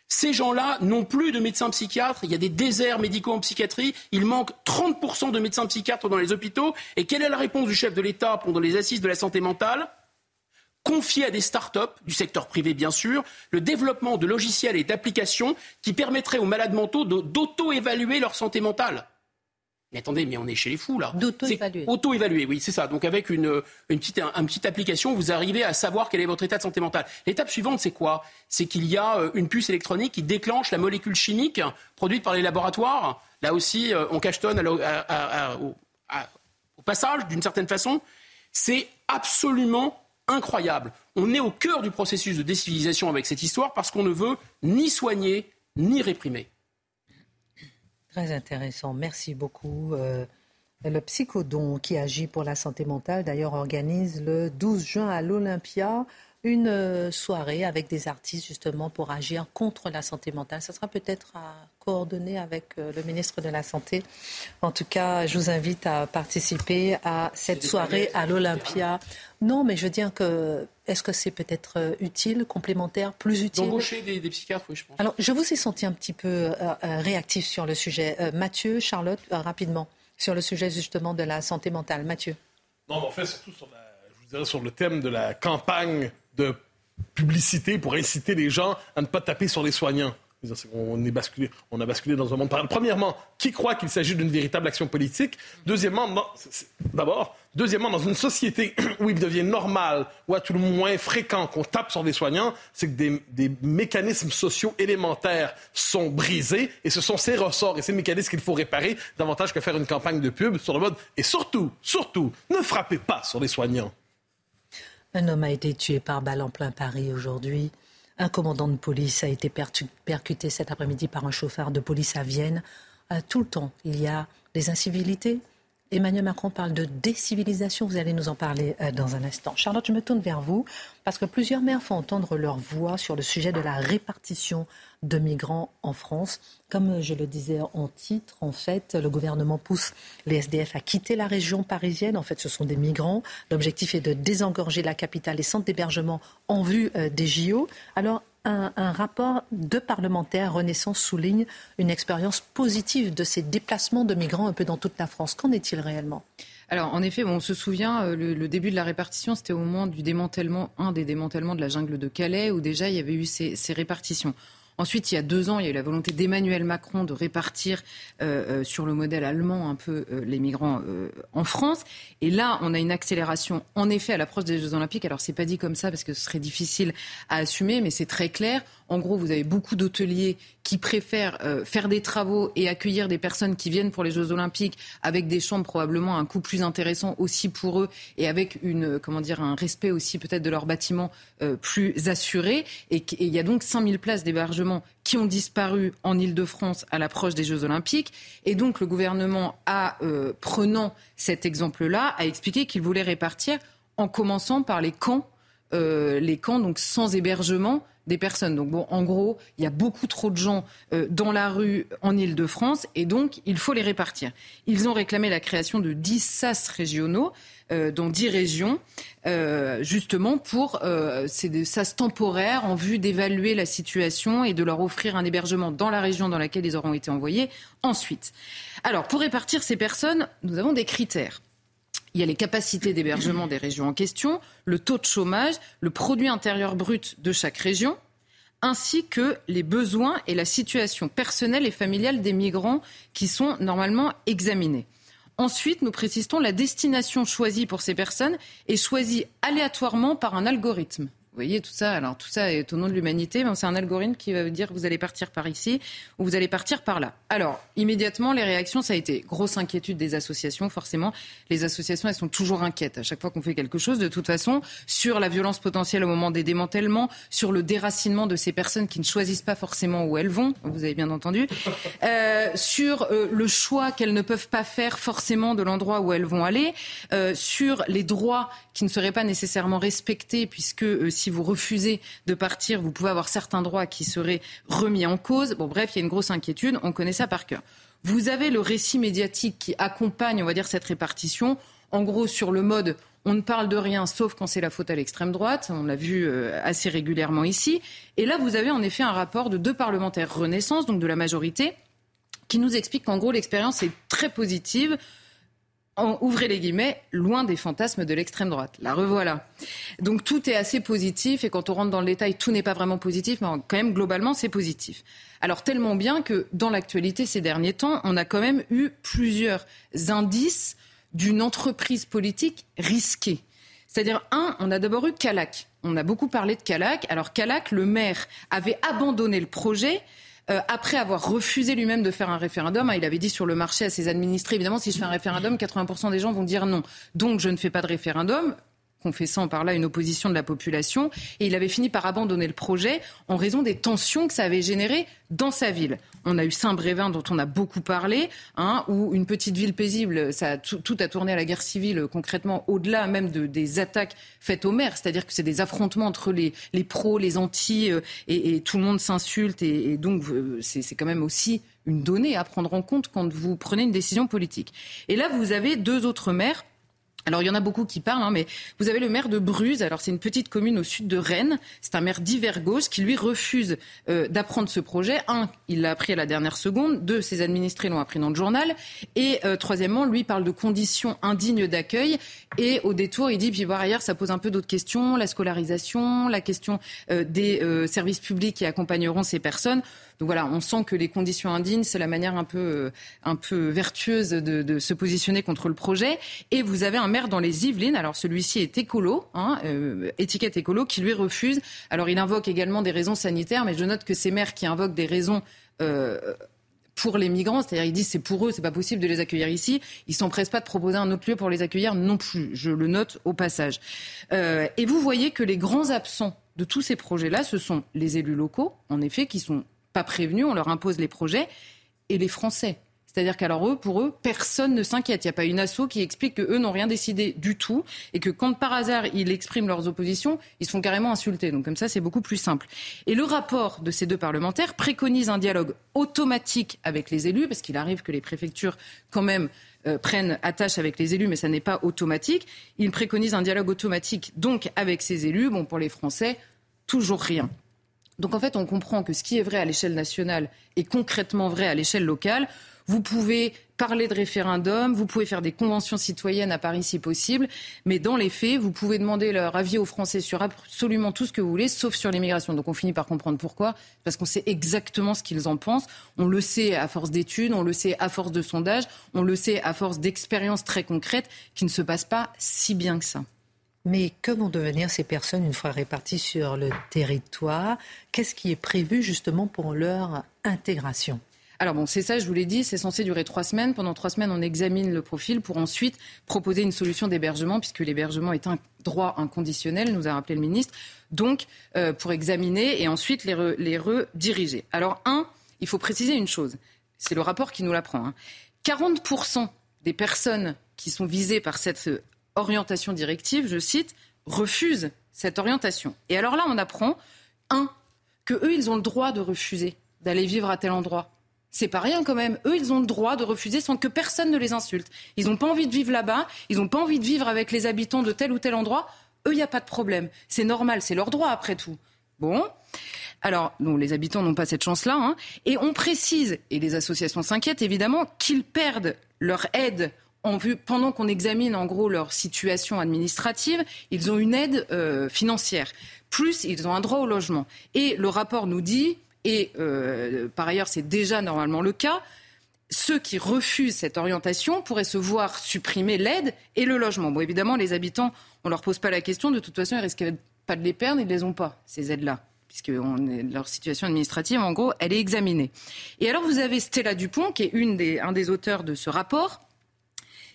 Speaker 3: Ces gens-là n'ont plus de médecins psychiatres. Il y a des déserts médicaux en psychiatrie. Il manque 30% de médecins psychiatres dans les hôpitaux. Et quelle est la réponse du chef de l'État pendant les assises de la santé mentale? Confier à des start-up, du secteur privé bien sûr, le développement de logiciels et d'applications qui permettraient aux malades mentaux d'auto-évaluer leur santé mentale. Mais attendez, mais on est chez les fous là.
Speaker 2: D'auto-évaluer.
Speaker 3: Auto-évaluer, oui, c'est ça. Donc avec une, petite, petite application, vous arrivez à savoir quel est votre état de santé mentale. L'étape suivante, c'est quoi? C'est qu'il y a euh, une puce électronique qui déclenche la molécule chimique produite par les laboratoires. Là aussi, euh, on cachetonne au passage, d'une certaine façon. C'est absolument incroyable. On est au cœur du processus de décivilisation avec cette histoire parce qu'on ne veut ni soigner ni réprimer.
Speaker 2: Très intéressant. Merci beaucoup. Euh, le psychodon qui agit pour la santé mentale, d'ailleurs, organise le 12 juin à l'Olympia une euh, soirée avec des artistes justement pour agir contre la santé mentale. Ça sera peut-être à coordonner avec euh, le ministre de la Santé. En tout cas, je vous invite à participer à cette soirée à l'Olympia. Non, mais je veux dire que est-ce que c'est peut-être euh, utile, complémentaire, plus utile?
Speaker 3: D'embaucher des, psychiatres, oui, je pense.
Speaker 2: Alors, je vous ai senti un petit peu réactif sur le sujet. Mathieu, Charlotte, rapidement, sur le sujet justement de la santé mentale. Mathieu
Speaker 5: Non, mais en fait, surtout sur, la, je vous dirais, sur le thème de la campagne publicité pour inciter les gens à ne pas taper sur les soignants. On, est basculé, on a basculé dans un monde. Premièrement, qui croit qu'il s'agit d'une véritable action politique? Deuxièmement, d'abord, deuxièmement, dans une société où il devient normal ou à tout le moins fréquent qu'on tape sur des soignants, c'est que des, mécanismes sociaux élémentaires sont brisés et ce sont ces ressorts et ces mécanismes qu'il faut réparer davantage que faire une campagne de pub sur le mode. Et surtout, surtout, ne frappez pas sur les soignants.
Speaker 2: Un homme a été tué par balle en plein Paris aujourd'hui. Un commandant de police a été percuté cet après-midi par un chauffeur de police à Vienne. Euh, tout le temps, il y a des incivilités. Emmanuel Macron parle de décivilisation. Vous allez nous en parler euh, dans un instant. Charlotte, je me tourne vers vous parce que plusieurs maires font entendre leur voix sur le sujet de la répartition de migrants en France. Comme je le disais en titre, en fait, le gouvernement pousse les SDF à quitter la région parisienne. En fait, ce sont des migrants. L'objectif est de désengorger la capitale et centres d'hébergement en vue euh, des JO. Alors, un, un, rapport de parlementaires Renaissance souligne une expérience positive de ces déplacements de migrants un peu dans toute la France. Qu'en est-il réellement?
Speaker 7: Alors, en effet, on se souvient, euh, le, début de la répartition, c'était au moment du démantèlement, un des démantèlements de la jungle de Calais, où déjà il y avait eu ces répartitions. Ensuite, il y a deux ans, il y a eu la volonté d'Emmanuel Macron de répartir euh, euh, sur le modèle allemand un peu euh, les migrants en France. Et là, on a une accélération, en effet, à l'approche des Jeux Olympiques. Alors, c'est pas dit comme ça parce que ce serait difficile à assumer, mais c'est très clair. En gros, vous avez beaucoup d'hôteliers qui préfèrent faire des travaux et accueillir des personnes qui viennent pour les Jeux Olympiques avec des chambres probablement un coût plus intéressant aussi pour eux et avec une, comment dire, un respect aussi peut-être de leur bâtiment plus assuré. Et il y a donc 5000 places d'hébergement qui ont disparu en Ile-de-France à l'approche des Jeux Olympiques. Et donc le gouvernement a, euh, prenant cet exemple-là, a expliqué qu'il voulait répartir en commençant par les camps, euh, les camps donc sans hébergement des personnes. Donc bon, en gros, il y a beaucoup trop de gens euh, dans la rue en Ile-de-France et donc il faut les répartir. Ils ont réclamé la création de 10 SAS régionaux euh, dans 10 régions, euh, justement pour ces SAS temporaires en vue d'évaluer la situation et de leur offrir un hébergement dans la région dans laquelle ils auront été envoyés ensuite. Alors, pour répartir ces personnes, nous avons des critères. Il y a les capacités d'hébergement des régions en question, le taux de chômage, le produit intérieur brut de chaque région, ainsi que les besoins et la situation personnelle et familiale des migrants qui sont normalement examinés. Ensuite, nous précisons la destination choisie pour ces personnes est choisie aléatoirement par un algorithme. Vous voyez tout ça. Alors tout ça est au nom de l'humanité, mais c'est un algorithme qui va vous dire vous allez partir par ici ou vous allez partir par là. Alors immédiatement, les réactions, ça a été grosse inquiétude des associations. Forcément, les associations, elles sont toujours inquiètes à chaque fois qu'on fait quelque chose. De toute façon, sur la violence potentielle au moment des démantèlements, sur le déracinement de ces personnes qui ne choisissent pas forcément où elles vont. Vous avez bien entendu. Euh, sur euh, le choix qu'elles ne peuvent pas faire forcément de l'endroit où elles vont aller. Euh, sur les droits qui ne seraient pas nécessairement respectés puisque euh, si vous refusez de partir, vous pouvez avoir certains droits qui seraient remis en cause. Bon, bref, il y a une grosse inquiétude. On connaît ça par cœur. Vous avez le récit médiatique qui accompagne, on va dire, cette répartition. En gros, sur le mode on ne parle de rien sauf quand c'est la faute à l'extrême droite. On l'a vu euh, assez régulièrement ici. Et là, vous avez en effet un rapport de deux parlementaires Renaissance, donc de la majorité, qui nous explique qu'en gros, l'expérience est très positive ouvrez les guillemets, loin des fantasmes de l'extrême droite. La revoilà. Donc tout est assez positif et quand on rentre dans le détail, tout n'est pas vraiment positif, mais quand même globalement c'est positif. Alors tellement bien que dans l'actualité ces derniers temps, on a quand même eu plusieurs indices d'une entreprise politique risquée. C'est-à-dire, un, on a d'abord eu Calac. On a beaucoup parlé de Calac. Alors Calac, le maire, avait abandonné le projet euh, après avoir refusé lui-même de faire un référendum. Hein, il avait dit sur le marché à ses administrés, évidemment, si je fais un référendum, 80% des gens vont dire non. Donc je ne fais pas de référendum confessant par là une opposition de la population. Et il avait fini par abandonner le projet en raison des tensions que ça avait générées dans sa ville. On a eu Saint-Brévin dont on a beaucoup parlé, hein, où une petite ville paisible, ça a tout, a tourné à la guerre civile concrètement, au-delà même de, des attaques faites aux maires, c'est-à-dire que c'est des affrontements entre les, les pros, les anti, euh, et, tout le monde s'insulte, et, et, donc euh, c'est quand même aussi une donnée à prendre en compte quand vous prenez une décision politique. Et là, vous avez deux autres maires Alors il y en a beaucoup qui parlent, hein, mais vous avez le maire de Bruz. Alors c'est une petite commune au sud de Rennes. C'est un maire d'hiver gauche qui lui refuse euh, d'apprendre ce projet. Un, il l'a appris à la dernière seconde. Deux, ses administrés l'ont appris dans le journal. Et euh, troisièmement, lui parle de conditions indignes d'accueil. Et au détour, il dit puis par ailleurs, ça pose un peu d'autres questions, la scolarisation, la question euh, des services publics qui accompagneront ces personnes. Donc voilà, on sent que les conditions indignes, c'est la manière un peu, euh, vertueuse de, se positionner contre le projet. Et vous avez un maire dans les Yvelines, alors celui-ci est écolo, hein, euh, étiquette écolo, qui lui refuse. Alors il invoque également des raisons sanitaires, mais je note que ces maires qui invoquent des raisons euh, pour les migrants, c'est-à-dire ils disent c'est pour eux, c'est pas possible de les accueillir ici. Ils s'empressent pas de proposer un autre lieu pour les accueillir non plus. Je le note au passage. et vous voyez que les grands absents de tous ces projets-là, ce sont les élus locaux, en effet, qui sont pas prévenus, on leur impose les projets, et les Français. C'est-à-dire qu'alors eux, pour eux, personne ne s'inquiète. Il n'y a pas une asso qui explique qu'eux n'ont rien décidé du tout et que quand par hasard ils expriment leurs oppositions, ils se font carrément insulter. Donc comme ça, c'est beaucoup plus simple. Et le rapport de ces deux parlementaires préconise un dialogue automatique avec les élus, parce qu'il arrive que les préfectures quand même euh, prennent attache avec les élus, mais ça n'est pas automatique. Il préconise un dialogue automatique donc avec ces élus. Bon, pour les Français, toujours rien. Donc en fait, on comprend que ce qui est vrai à l'échelle nationale est concrètement vrai à l'échelle locale. Vous pouvez parler de référendum, vous pouvez faire des conventions citoyennes à Paris si possible, mais dans les faits, vous pouvez demander leur avis aux Français sur absolument tout ce que vous voulez, sauf sur l'immigration. Donc on finit par comprendre pourquoi, parce qu'on sait exactement ce qu'ils en pensent. On le sait à force d'études, on le sait à force de sondages, on le sait à force d'expériences très concrètes qui ne se passent pas si bien que ça.
Speaker 2: Mais que vont devenir ces personnes une fois réparties sur le territoire? Qu'est-ce qui est prévu justement pour leur intégration?
Speaker 7: Alors bon, c'est ça, je vous l'ai dit, c'est censé durer trois semaines. Pendant trois semaines, on examine le profil pour ensuite proposer une solution d'hébergement, puisque l'hébergement est un droit inconditionnel, nous a rappelé le ministre. Donc, euh, pour examiner et ensuite les, rediriger. Alors, un, il faut préciser une chose, c'est le rapport qui nous l'apprend. Hein. 40% des personnes qui sont visées par cette orientation directive, je cite, refuse cette orientation. Et alors là, on apprend, un, que eux, ils ont le droit de refuser d'aller vivre à tel endroit. C'est pas rien quand même. Eux, ils ont le droit de refuser sans que personne ne les insulte. Ils n'ont pas envie de vivre là-bas, ils n'ont pas envie de vivre avec les habitants de tel ou tel endroit. Eux, il n'y a pas de problème. C'est normal, c'est leur droit après tout. Bon. Alors, non, les habitants n'ont pas cette chance-là. Hein. Et on précise, et les associations s'inquiètent évidemment, qu'ils perdent leur aide pendant qu'on examine en gros leur situation administrative, ils ont une aide euh, financière. Plus, ils ont un droit au logement. Et le rapport nous dit, et euh, par ailleurs c'est déjà normalement le cas, ceux qui refusent cette orientation pourraient se voir supprimer l'aide et le logement. Bon, évidemment, les habitants, on ne leur pose pas la question. De toute façon, ils risquent pas de les perdre, ils ne les ont pas, ces aides-là puisque leur situation administrative, en gros, elle est examinée. Et alors, vous avez Stella Dupont, qui est une des, un des auteurs de ce rapport,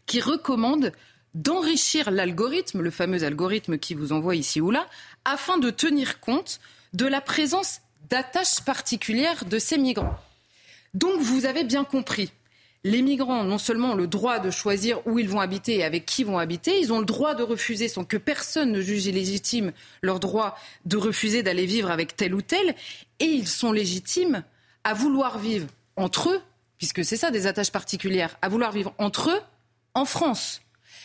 Speaker 7: qui recommande d'enrichir l'algorithme, le fameux algorithme qui vous envoie ici ou là, afin de tenir compte de la présence d'attaches particulières de ces migrants. Donc vous avez bien compris, les migrants non seulement le droit de choisir où ils vont habiter et avec qui ils vont habiter, ils ont le droit de refuser sans que personne ne juge illégitime leur droit de refuser d'aller vivre avec tel ou tel, et ils sont légitimes à vouloir vivre entre eux, puisque c'est ça des attaches particulières, à vouloir vivre entre eux en France.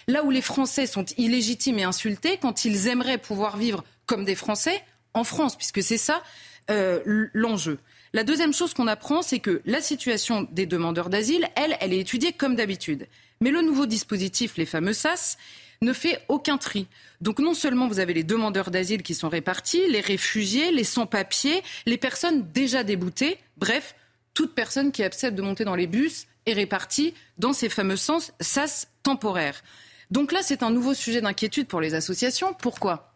Speaker 7: Là où les Français sont illégitimes et insultés quand ils aimeraient pouvoir vivre comme des Français en France, puisque c'est ça euh, l'enjeu. La deuxième chose qu'on apprend, c'est que la situation des demandeurs d'asile, elle, elle est étudiée comme d'habitude. Mais le nouveau dispositif, les fameux SAS, ne fait aucun tri. Donc non seulement vous avez les demandeurs d'asile qui sont répartis, les réfugiés, les sans-papiers, les personnes déjà déboutées, bref, toute personne qui accepte de monter dans les bus est répartie dans ces fameux sens SAS temporaires. Donc là, c'est un nouveau sujet d'inquiétude pour les associations. Pourquoi?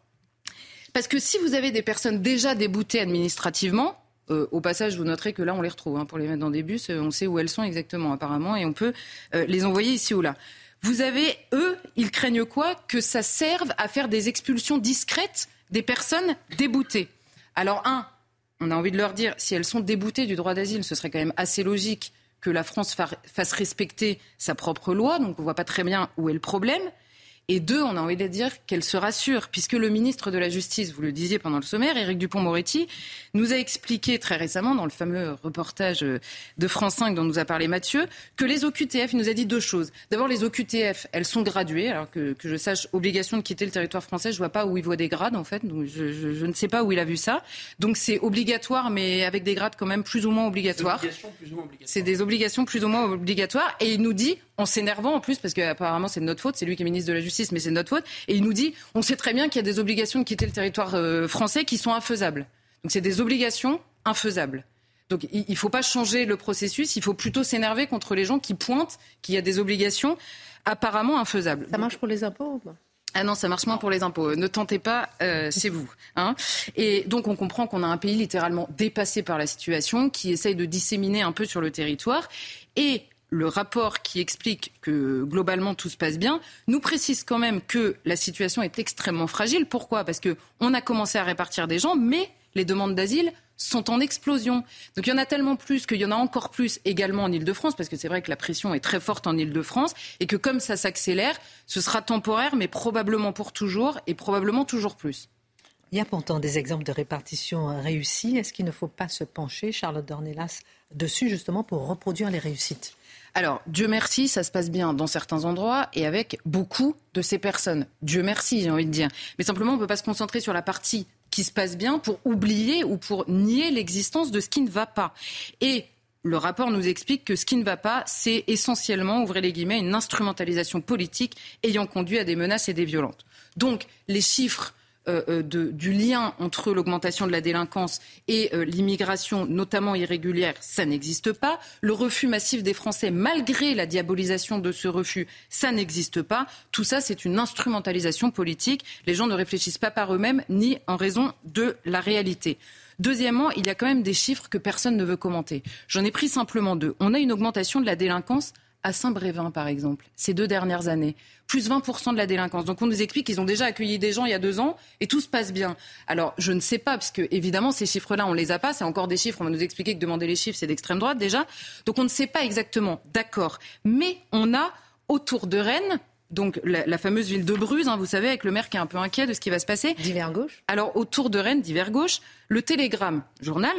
Speaker 7: Parce que si vous avez des personnes déjà déboutées administrativement, euh, au passage, vous noterez que là, on les retrouve. Hein, pour les mettre dans des bus, euh, on sait où elles sont exactement, apparemment, et on peut euh, les envoyer ici ou là. Vous avez, eux, ils craignent quoi? Que ça serve à faire des expulsions discrètes des personnes déboutées. Alors, un, on a envie de leur dire, si elles sont déboutées du droit d'asile, ce serait quand même assez logique que la France fasse respecter sa propre loi, donc on ne voit pas très bien où est le problème. Et deux, on a envie de dire qu'elle se rassure, puisque le ministre de la Justice, vous le disiez pendant le sommaire, Éric Dupont-Moretti, nous a expliqué très récemment, dans le fameux reportage de France 5 dont nous a parlé Mathieu, que les OQTF, il nous a dit deux choses. D'abord, les OQTF, elles sont graduées, alors que, que, je sache, obligation de quitter le territoire français, je vois pas où il voit des grades, en fait, donc je, je, je ne sais pas où il a vu ça. Donc c'est obligatoire, mais avec des grades quand même plus ou moins obligatoires. C'est des obligations plus ou moins obligatoires. Et il nous dit, en s'énervant en plus, parce qu'apparemment c'est de notre faute, c'est lui qui est ministre de la Justice, mais c'est de notre faute, et il nous dit, on sait très bien qu'il y a des obligations de quitter le territoire euh, français qui sont infaisables. Donc c'est des obligations infaisables. Donc il ne faut pas changer le processus, il faut plutôt s'énerver contre les gens qui pointent qu'il y a des obligations apparemment infaisables.
Speaker 2: Ça marche pour les impôts
Speaker 7: ah non, ça marche moins pour les impôts. Ne tentez pas euh, chez vous. Hein. Et donc on comprend qu'on a un pays littéralement dépassé par la situation, qui essaye de disséminer un peu sur le territoire. Et le rapport qui explique que globalement tout se passe bien nous précise quand même que la situation est extrêmement fragile. Pourquoi? Parce qu'on a commencé à répartir des gens, mais les demandes d'asile sont en explosion. Donc il y en a tellement plus qu'il y en a encore plus également en Ile-de-France, parce que c'est vrai que la pression est très forte en Ile-de-France, et que comme ça s'accélère, ce sera temporaire, mais probablement pour toujours, et probablement toujours plus.
Speaker 2: Il y a pourtant des exemples de répartition réussie. Est-ce qu'il ne faut pas se pencher, Charlotte Dornelas, dessus justement pour reproduire les réussites?
Speaker 7: Alors, Dieu merci, ça se passe bien dans certains endroits et avec beaucoup de ces personnes. Dieu merci, j'ai envie de dire. Mais simplement, on ne peut pas se concentrer sur la partie qui se passe bien pour oublier ou pour nier l'existence de ce qui ne va pas. Et le rapport nous explique que ce qui ne va pas, c'est essentiellement, ouvrez les guillemets, une instrumentalisation politique ayant conduit à des menaces et des violences. Donc, les chiffres euh, euh, de, du lien entre l'augmentation de la délinquance et euh, l'immigration, notamment irrégulière, ça n'existe pas. Le refus massif des Français, malgré la diabolisation de ce refus, ça n'existe pas. Tout ça, c'est une instrumentalisation politique. Les gens ne réfléchissent pas par eux-mêmes ni en raison de la réalité. Deuxièmement, il y a quand même des chiffres que personne ne veut commenter. J'en ai pris simplement deux. On a une augmentation de la délinquance à Saint-Brévin, par exemple, ces deux dernières années, plus 20% de la délinquance. Donc on nous explique qu'ils ont déjà accueilli des gens il y a deux ans et tout se passe bien. Alors je ne sais pas, parce que évidemment ces chiffres-là, on les a pas. C'est encore des chiffres. On va nous expliquer que demander les chiffres, c'est d'extrême droite déjà. Donc on ne sait pas exactement. D'accord. Mais on a autour de Rennes donc la, fameuse ville de Bruges, hein, vous savez, avec le maire qui est un peu inquiet de ce qui va se passer.
Speaker 2: Divers gauche.
Speaker 7: Alors autour de Rennes, divers gauche, le Télégramme, journal,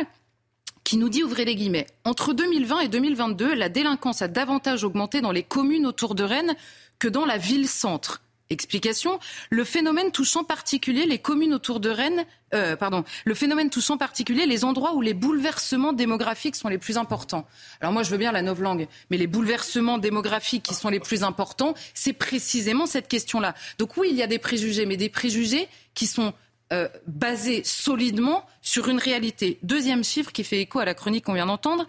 Speaker 7: qui nous dit, ouvrez les guillemets, entre 2020 et 2022, la délinquance a davantage augmenté dans les communes autour de Rennes que dans la ville-centre. Explication le phénomène touchant particulier les communes autour de Rennes, euh, pardon, le phénomène touchant particulier les endroits où les bouleversements démographiques sont les plus importants. Alors moi je veux bien la novlangue, mais les bouleversements démographiques qui sont les plus importants, c'est précisément cette question-là. Donc oui, il y a des préjugés, mais des préjugés qui sont euh, basé solidement sur une réalité. Deuxième chiffre qui fait écho à la chronique qu'on vient d'entendre.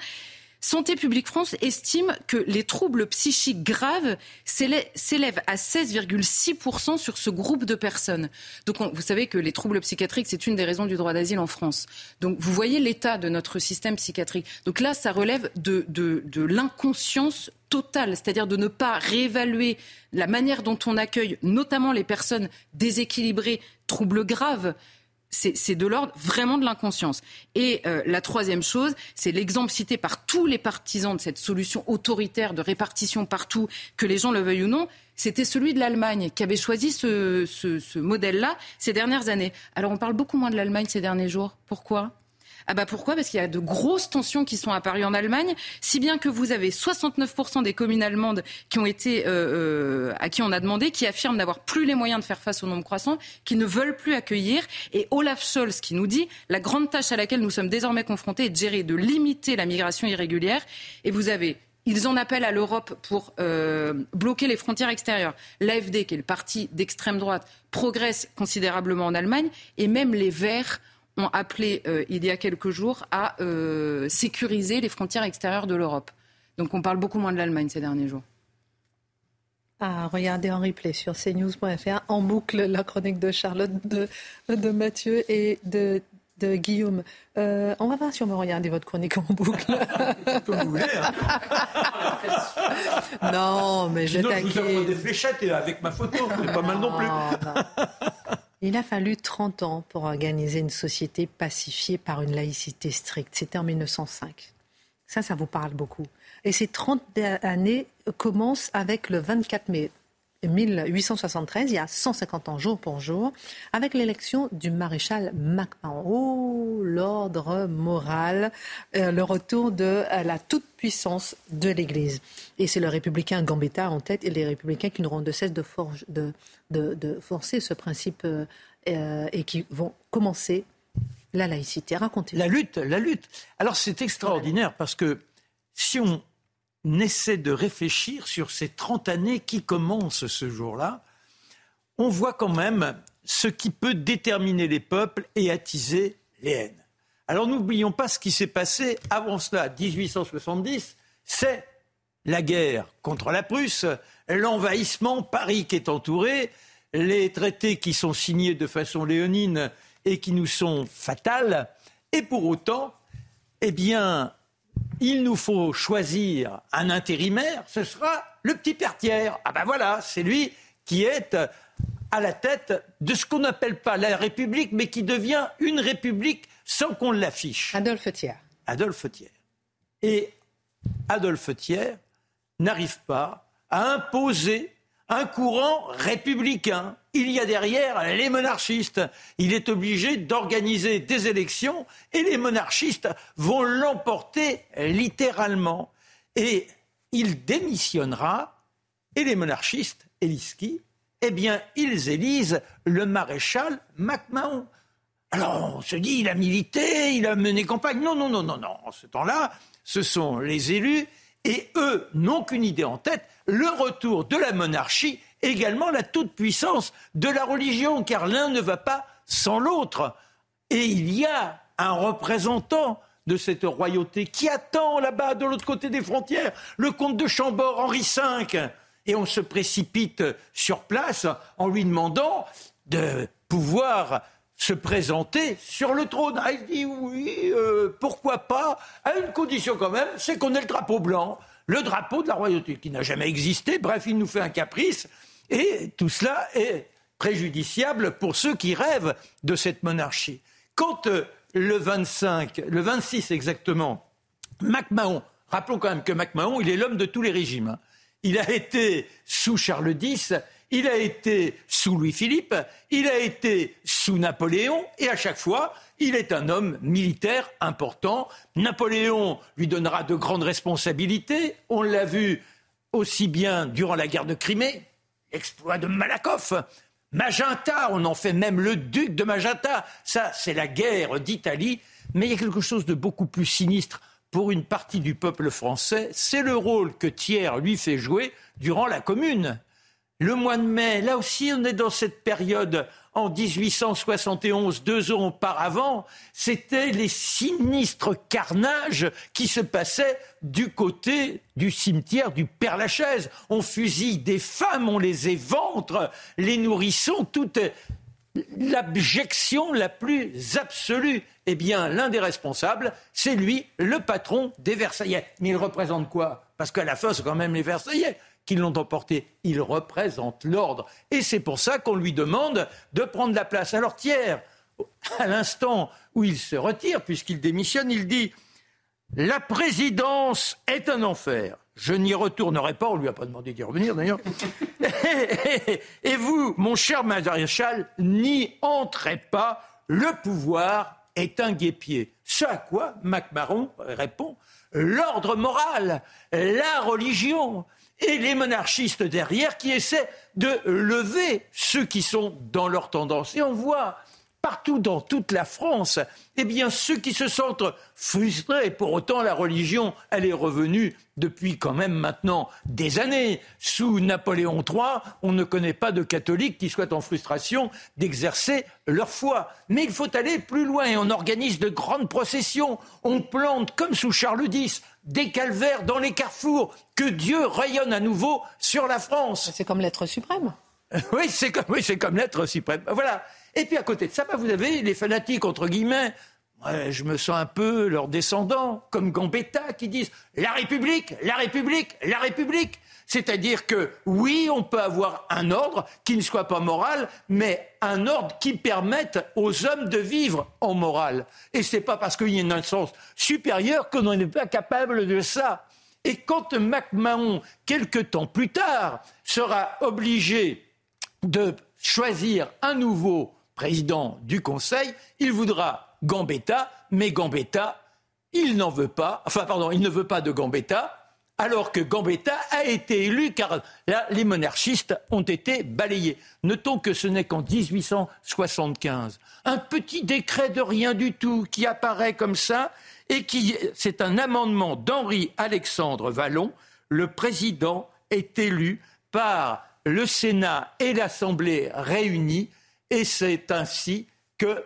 Speaker 7: Santé publique France estime que les troubles psychiques graves s'élèvent à 16,6% sur ce groupe de personnes. Donc vous savez que les troubles psychiatriques, c'est une des raisons du droit d'asile en France. Donc vous voyez l'état de notre système psychiatrique. Donc là, ça relève de, l'inconscience totale, c'est-à-dire de ne pas réévaluer la manière dont on accueille notamment les personnes déséquilibrées, troubles graves. C'est de l'ordre vraiment de l'inconscience. Et euh, la troisième chose, c'est l'exemple cité par tous les partisans de cette solution autoritaire de répartition partout, que les gens le veuillent ou non, c'était celui de l'Allemagne qui avait choisi ce, ce, ce modèle-là ces dernières années. Alors on parle beaucoup moins de l'Allemagne ces derniers jours. Pourquoi? Ah bah pourquoi? Parce qu'il y a de grosses tensions qui sont apparues en Allemagne, si bien que vous avez 69% des communes allemandes euh, euh, à qui on a demandé, qui affirment n'avoir plus les moyens de faire face au nombre croissant, qui ne veulent plus accueillir. Et Olaf Scholz qui nous dit la grande tâche à laquelle nous sommes désormais confrontés est de gérer, de limiter la migration irrégulière. Et vous avez ils en appellent à l'Europe pour euh, bloquer les frontières extérieures. L'AFD, qui est le parti d'extrême droite, progresse considérablement en Allemagne, et même les Verts ont appelé euh, il y a quelques jours à euh, sécuriser les frontières extérieures de l'Europe. Donc on parle beaucoup moins de l'Allemagne ces derniers jours.
Speaker 2: Ah, regardez en replay sur cnews.fr en boucle la chronique de Charlotte, de, de Mathieu et de, de Guillaume. Euh, on va voir si on va regarder votre chronique en boucle.
Speaker 4: Comme vous voulez. Hein.
Speaker 2: non, mais je
Speaker 4: t'inquiète. Je vous des fléchettes avec ma photo. C'est pas mal non plus.
Speaker 2: Il a fallu 30 ans pour organiser une société pacifiée par une laïcité stricte. C'était en 1905. Ça, ça vous parle beaucoup. Et ces 30 années commencent avec le 24 mai. 1873, il y a 150 ans jour pour jour, avec l'élection du maréchal MacMahon. Oh, l'ordre moral, euh, le retour de euh, la toute-puissance de l'Église. Et c'est le républicain Gambetta en tête et les républicains qui n'auront de cesse de, forcer ce principe euh, et qui vont commencer la laïcité. Racontez.
Speaker 8: La lutte, la lutte. Alors c'est extraordinaire parce que si on essaie de réfléchir sur ces 30 années qui commencent ce jour-là, on voit quand même ce qui peut déterminer les peuples et attiser les haines. Alors n'oublions pas ce qui s'est passé avant cela. 1870, c'est la guerre contre la Prusse, l'envahissement, Paris qui est entouré, les traités qui sont signés de façon léonine et qui nous sont fatales. Et pour autant, eh bien, il nous faut choisir un intérimaire, ce sera le petit Pertière. Ah ben voilà, c'est lui qui est à la tête de ce qu'on n'appelle pas la République, mais qui devient une République sans qu'on l'affiche.
Speaker 2: Adolphe Thiers.
Speaker 8: Adolphe Thiers. Et Adolphe Thiers n'arrive pas à imposer un courant républicain. Il y a derrière les monarchistes. Il est obligé d'organiser des élections et les monarchistes vont l'emporter littéralement. Et il démissionnera et les monarchistes, élisent Eh bien, ils élisent le maréchal MacMahon. Alors, on se dit, il a milité, il a mené campagne. Non, non, non, non, non. En ce temps-là, ce sont les élus et eux n'ont qu'une idée en tête, le retour de la monarchie, également la toute-puissance de la religion, car l'un ne va pas sans l'autre. Et il y a un représentant de cette royauté qui attend là-bas, de l'autre côté des frontières, le comte de Chambord, Henri V. Et on se précipite sur place en lui demandant de pouvoir se présenter sur le trône. Ah, il dit oui, euh, pourquoi pas, à une condition quand même, c'est qu'on ait le drapeau blanc, le drapeau de la royauté qui n'a jamais existé. Bref, il nous fait un caprice et tout cela est préjudiciable pour ceux qui rêvent de cette monarchie. Quand euh, le 25, le 26 exactement, MacMahon, rappelons quand même que MacMahon, il est l'homme de tous les régimes. Hein. Il a été sous Charles X, il a été sous Louis-Philippe, il a été sous Napoléon, et à chaque fois, il est un homme militaire important. Napoléon lui donnera de grandes responsabilités. On l'a vu aussi bien durant la guerre de Crimée, exploit de Malakoff. Magenta, on en fait même le duc de Magenta. Ça, c'est la guerre d'Italie. Mais il y a quelque chose de beaucoup plus sinistre pour une partie du peuple français. C'est le rôle que Thiers lui fait jouer durant la Commune. Le mois de mai, là aussi, on est dans cette période en 1871, deux ans auparavant, c'était les sinistres carnages qui se passaient du côté du cimetière du Père-Lachaise. On fusille des femmes, on les éventre, les nourrissons, toute l'abjection la plus absolue. Eh bien, l'un des responsables, c'est lui, le patron des Versaillais. Mais il représente quoi? Parce qu'à la fin, c'est quand même les Versaillais qui l'ont emporté. Il représente l'ordre. Et c'est pour ça qu'on lui demande de prendre la place. Alors Thiers, à l'instant où il se retire, puisqu'il démissionne, il dit La présidence est un enfer. Je n'y retournerai pas. On lui a pas demandé d'y revenir d'ailleurs. et, vous, mon cher maréchal, n'y entrez pas. Le pouvoir est un guépier. Ce à quoi MacMahon répond l'ordre moral, la religion, et les monarchistes derrière qui essaient de lever ceux qui sont dans leur tendance. Et on voit partout dans toute la France, eh bien, ceux qui se sentent frustrés, pour autant la religion, elle est revenue depuis quand même maintenant des années. Sous Napoléon III, on ne connaît pas de catholiques qui soient en frustration d'exercer leur foi. Mais il faut aller plus loin et on organise de grandes processions. On plante, comme sous Charles X, des calvaires dans les carrefours. Que Dieu rayonne à nouveau sur la France.
Speaker 2: C'est comme l'être suprême.
Speaker 8: oui, c'est comme, oui, comme l'être suprême. Voilà. Et puis à côté de ça, bah, vous avez les fanatiques, entre guillemets, je me sens un peu leurs descendants, comme Gambetta, qui disent la République, la République, la République. C'est-à-dire que oui, on peut avoir un ordre qui ne soit pas moral, mais un ordre qui permette aux hommes de vivre en morale. Et c'est pas parce qu'il y a une instance supérieure qu'on n'est pas capable de ça. Et quand MacMahon, quelque temps plus tard, sera obligé de choisir un nouveau président du Conseil, il voudra Gambetta, mais Gambetta, il n'en veut pas, enfin pardon, il ne veut pas de Gambetta, alors que Gambetta a été élu car là, les monarchistes ont été balayés. Notons que ce n'est qu'en 1875, un petit décret de rien du tout qui apparaît comme ça et qui c'est un amendement d'Henri Alexandre Vallon. Le président est élu par le Sénat et l'Assemblée réunis et c'est ainsi que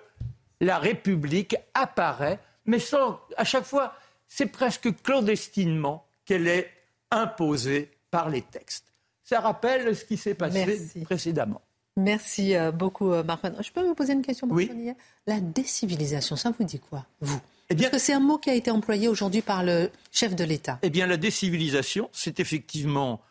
Speaker 8: la République apparaît, mais sans, à chaque fois, c'est presque clandestinement qu'elle est imposée par les textes. Ça rappelle ce qui s'est passé précédemment.
Speaker 2: Merci euh, beaucoup, euh, Marc. Je peux vous poser une question,
Speaker 8: Oui.
Speaker 2: La décivilisation, ça vous dit quoi, vous?
Speaker 8: Eh bien-
Speaker 2: Parce que c'est un mot qui a été employé aujourd'hui par le chef de l'État.
Speaker 8: Eh bien, la décivilisation, c'est effectivement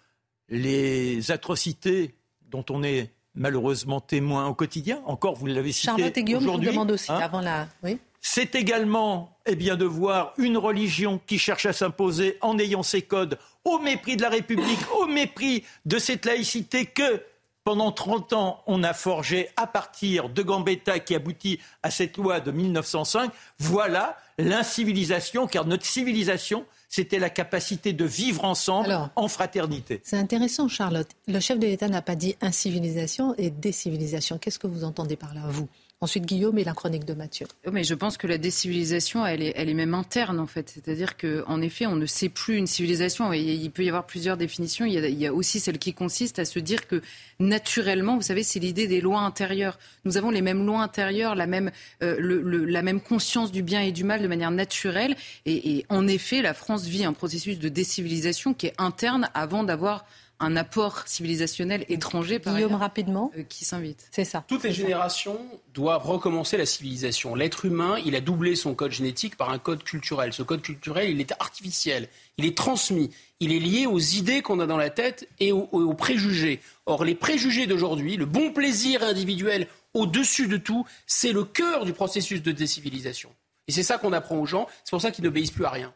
Speaker 8: les atrocités dont on est malheureusement témoin au quotidien. Encore, vous l'avez cité
Speaker 2: Charlotte et Guillaume, je vous demande aussi,
Speaker 8: hein.
Speaker 2: avant la... Oui
Speaker 8: C'est également eh bien, de voir une religion qui cherche à s'imposer en ayant ses codes au mépris de la République, au mépris de cette laïcité que pendant 30 ans on a forgé à partir de Gambetta qui aboutit à cette loi de 1905. Voilà l'incivilisation, car notre civilisation, c'était la capacité de vivre ensemble
Speaker 2: Alors.
Speaker 8: en fraternité.
Speaker 2: C'est intéressant, Charlotte. Le chef de l'État n'a pas dit incivilisation et décivilisation. Qu'est-ce que vous entendez par là, vous? Ensuite, Guillaume et la chronique de Mathieu.
Speaker 7: Mais je pense que la décivilisation, elle est, elle est même interne en fait. C'est-à-dire qu'en effet, on ne sait plus une civilisation. Et il peut y avoir plusieurs définitions. Il y, a, il y a aussi celle qui consiste à se dire que naturellement, vous savez, c'est l'idée des lois intérieures. Nous avons les mêmes lois intérieures, la même, euh, le- le- la même conscience du bien et du mal de manière naturelle. Et, et en effet, la France vit un processus de décivilisation qui est interne avant d'avoir un apport civilisationnel étranger par
Speaker 2: Guillaume,
Speaker 7: ailleurs,
Speaker 2: rapidement.
Speaker 7: euh, qui s'invite.
Speaker 2: C'est ça.
Speaker 3: Toutes les générations doivent recommencer la civilisation. L'être humain, il a doublé son code génétique par un code culturel. Ce code culturel, il est artificiel, il est transmis, il est lié aux idées qu'on a dans la tête et aux, aux préjugés. Or, les préjugés d'aujourd'hui, le bon plaisir individuel au-dessus de tout, c'est le cœur du processus de décivilisation. Et c'est ça qu'on apprend aux gens, c'est pour ça qu'ils n'obéissent plus à rien.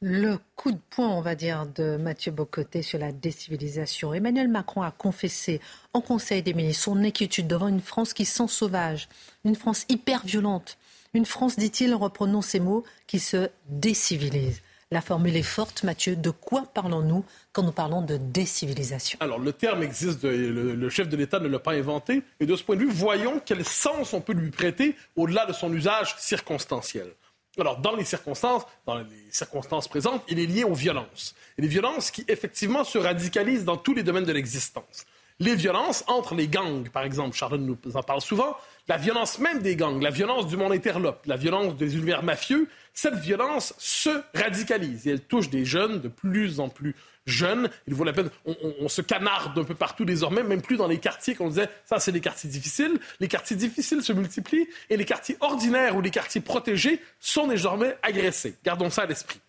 Speaker 2: Le coup de poing, on va dire, de Mathieu Bocoté sur la décivilisation. Emmanuel Macron a confessé en Conseil des ministres son inquiétude devant une France qui sent sauvage, une France hyper violente, une France, dit-il, reprenons ces mots, qui se décivilise. La formule est forte, Mathieu. De quoi parlons-nous quand nous parlons de décivilisation?
Speaker 5: Alors, le terme existe, le chef de l'État ne l'a pas inventé. Et de ce point de vue, voyons quel sens on peut lui prêter au-delà de son usage circonstanciel. Alors, dans les circonstances, dans les circonstances présentes, il est lié aux violences. Et les violences qui, effectivement, se radicalisent dans tous les domaines de l'existence. Les violences entre les gangs, par exemple, Charlotte nous en parle souvent, la violence même des gangs, la violence du monde interlope, la violence des univers mafieux, cette violence se radicalise et elle touche des jeunes de plus en plus jeunes. Il vaut la peine, on, se canarde un peu partout désormais, même plus dans les quartiers qu'on disait, ça c'est les quartiers difficiles. Les quartiers difficiles se multiplient et les quartiers ordinaires ou les quartiers protégés sont désormais agressés. Gardons ça à l'esprit.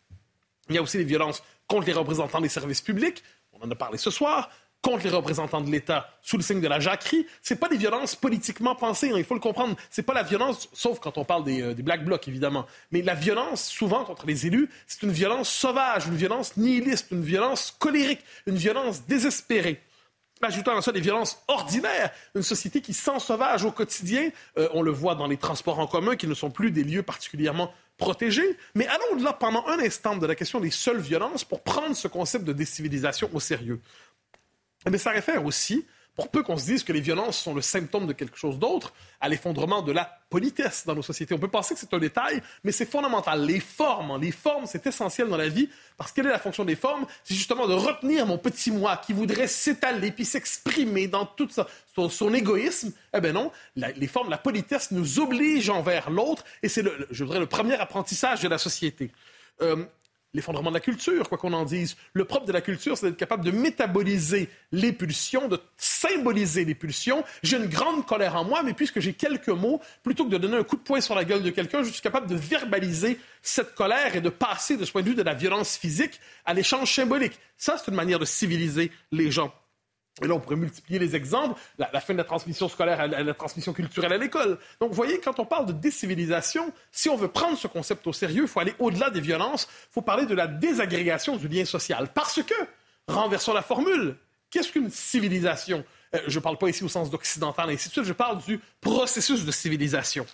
Speaker 5: Il y a aussi les violences contre les représentants des services publics. On en a parlé ce soir. Contre les représentants de l'État sous le signe de la jacquerie. C'est pas des violences politiquement pensées, hein, il faut le comprendre. C'est pas la violence, sauf quand on parle des, euh, des Black Blocs, évidemment. Mais la violence, souvent, contre les élus, c'est une violence sauvage, une violence nihiliste, une violence colérique, une violence désespérée. Ajoutant à ça des violences ordinaires, une société qui sent sauvage au quotidien, euh, on le voit dans les transports en commun qui ne sont plus des lieux particulièrement protégés. Mais allons au-delà pendant un instant de la question des seules violences pour prendre ce concept de décivilisation au sérieux. Mais ça réfère aussi, pour peu qu'on se dise que les violences sont le symptôme de quelque chose d'autre, à l'effondrement de la politesse dans nos sociétés. On peut penser que c'est un détail, mais c'est fondamental. Les formes, hein, les formes, c'est essentiel dans la vie, parce quelle est la fonction des formes? C'est justement de retenir mon petit moi qui voudrait s'étaler puis s'exprimer dans tout son, son égoïsme. Eh bien non, les formes, la politesse nous oblige envers l'autre, et c'est, le- je voudrais, le premier apprentissage de la société. Euh, l'effondrement de la culture, quoi qu'on en dise. Le propre de la culture, c'est d'être capable de métaboliser les pulsions, de symboliser les pulsions. J'ai une grande colère en moi, mais puisque j'ai quelques mots, plutôt que de donner un coup de poing sur la gueule de quelqu'un, je suis capable de verbaliser cette colère et de passer de ce point de vue de la violence physique à l'échange symbolique. Ça, c'est une manière de civiliser les gens. Et là, on pourrait multiplier les exemples, la, fin de la transmission scolaire, la, la transmission culturelle à l'école. Donc, vous voyez, quand on parle de décivilisation, si on veut prendre ce concept au sérieux, il faut aller au-delà des violences, il faut parler de la désagrégation du lien social. Parce que, renversons la formule, qu'est-ce qu'une civilisation? Euh, je ne parle pas ici au sens d'occidental, ainsi de suite, je parle du processus de civilisation.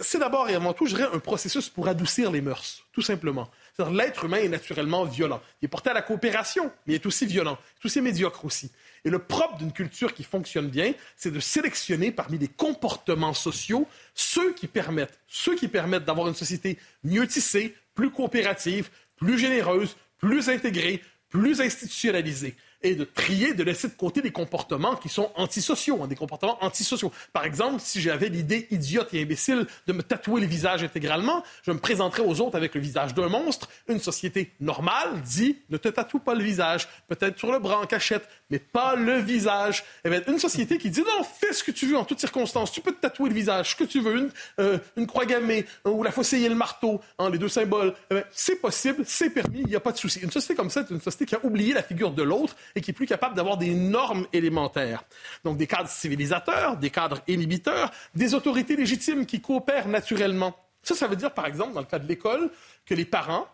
Speaker 5: C'est d'abord et avant tout, je dirais, un processus pour adoucir les mœurs, tout simplement. L'être humain est naturellement violent. Il est porté à la coopération, mais il est aussi violent, il est aussi médiocre aussi. Et le propre d'une culture qui fonctionne bien, c'est de sélectionner parmi les comportements sociaux ceux qui permettent, ceux qui permettent d'avoir une société mieux tissée, plus coopérative, plus généreuse, plus intégrée, plus institutionnalisée et de trier, de laisser de côté des comportements qui sont antisociaux, hein, des comportements antisociaux. Par exemple, si j'avais l'idée idiote et imbécile de me tatouer le visage intégralement, je me présenterais aux autres avec le visage d'un monstre. Une société normale dit ne te tatoue pas le visage, peut-être sur le bras en cachette, mais pas le visage. Eh bien, une société qui dit non, fais ce que tu veux en toutes circonstances, tu peux te tatouer le visage, ce que tu veux, une, euh, croix gammée ou la faucille et le marteau, hein, les deux symboles, eh c'est possible, c'est permis, il n'y a pas de souci. Une société comme ça, c'est une société qui a oublié la figure de l'autre et qui est plus capable d'avoir des normes élémentaires. Donc des cadres civilisateurs, des cadres inhibiteurs, des autorités légitimes qui coopèrent naturellement. Ça, ça veut dire, par exemple, dans le cas de l'école, que les parents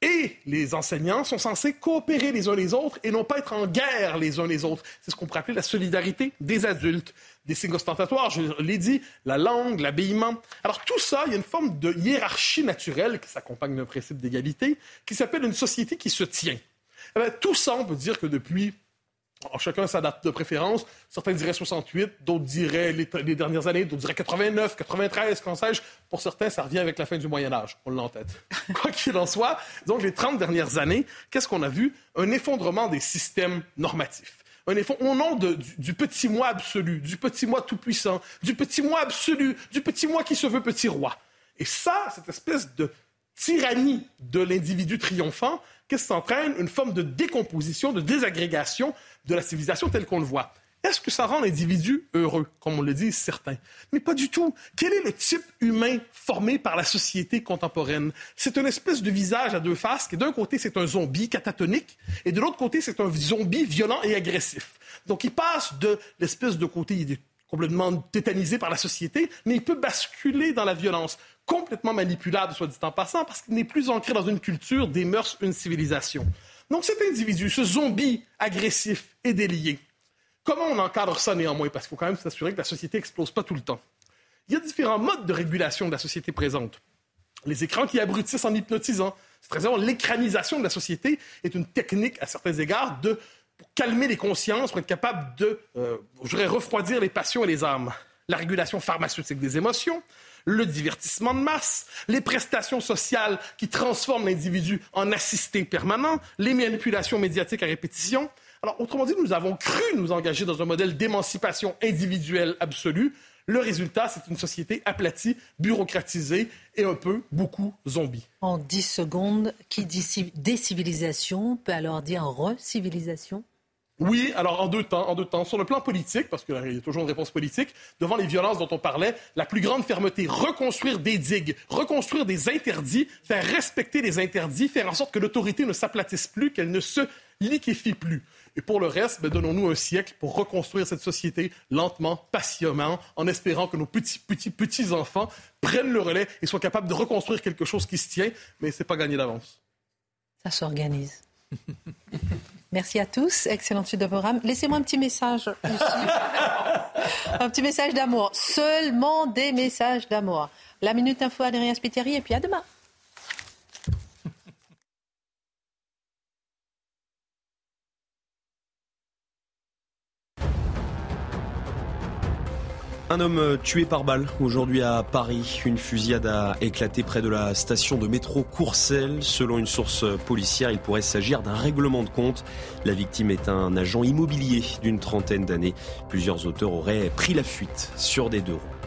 Speaker 5: et les enseignants sont censés coopérer les uns les autres et non pas être en guerre les uns les autres. C'est ce qu'on pourrait appeler la solidarité des adultes. Des signes ostentatoires, je l'ai dit, la langue, l'habillement. Alors tout ça, il y a une forme de hiérarchie naturelle qui s'accompagne d'un principe d'égalité qui s'appelle une société qui se tient. Eh tout ça, on peut dire que depuis chacun sa date de préférence. Certains diraient 68, d'autres diraient les, dernières années, d'autres diraient 89, 93, quand sais-je. Pour certains, ça revient avec la fin du Moyen Âge. On l'a en tête. Quoi qu'il en soit, donc les 30 dernières années, qu'est-ce qu'on a vu? Un effondrement des systèmes normatifs. Un effondrement au nom du, petit moi absolu, du petit moi tout-puissant, du petit moi absolu, du petit moi qui se veut petit roi. Et ça, cette espèce de tyrannie de l'individu triomphant, ça entraîne? Une forme de décomposition, de désagrégation de la civilisation telle qu'on le voit. Est-ce que ça rend l'individu heureux, comme on le dit certains? Mais pas du tout. Quel est le type humain formé par la société contemporaine? C'est une espèce de visage à deux faces, qui d'un côté c'est un zombie catatonique, et de l'autre côté c'est un zombie violent et agressif. Donc il passe de l'espèce de côté, il est complètement tétanisé par la société, mais il peut basculer dans la violence, complètement manipulable, soit dit en passant, parce qu'il n'est plus ancré dans une culture, des mœurs, une civilisation. Donc cet individu, ce zombie agressif et délié, comment on encadre ça néanmoins? Parce qu'il faut quand même s'assurer que la société n'explose pas tout le temps. Il y a différents modes de régulation de la société présente. Les écrans qui abrutissent en hypnotisant. C'est très important. L'écranisation de la société est une technique, à certains égards, de pour calmer les consciences, pour être capable de, euh, je voudrais refroidir les passions et les âmes. La régulation pharmaceutique des émotions, le divertissement de masse, les prestations sociales qui transforment l'individu en assisté permanent, les manipulations médiatiques à répétition. Alors, autrement dit, nous avons cru nous engager dans un modèle d'émancipation individuelle absolue. Le résultat, c'est une société aplatie, bureaucratisée et un peu, beaucoup, zombie.
Speaker 2: En 10 secondes, qui dit décivilisation peut alors dire recivilisation?
Speaker 5: Oui, alors en deux temps, en deux temps. Sur le plan politique, parce qu'il y a toujours une réponse politique, devant les violences dont on parlait, la plus grande fermeté, reconstruire des digues, reconstruire des interdits, faire respecter les interdits, faire en sorte que l'autorité ne s'aplatisse plus, qu'elle ne se liquéfie plus. Et pour le reste, ben, donnons-nous un siècle pour reconstruire cette société lentement, patiemment, en espérant que nos petits, petits, petits enfants prennent le relais et soient capables de reconstruire quelque chose qui se tient, mais c'est pas gagné d'avance.
Speaker 2: Ça s'organise. Merci à tous. Excellente suite de rames. Laissez-moi un petit message un petit message d'amour. Seulement des messages d'amour. La Minute Info, Adrien Spiteri, et puis à demain.
Speaker 9: Un homme tué par balle aujourd'hui à Paris. Une fusillade a éclaté près de la station de métro Courcelles. Selon une source policière, il pourrait s'agir d'un règlement de compte. La victime est un agent immobilier d'une trentaine d'années. Plusieurs auteurs auraient pris la fuite sur des deux roues.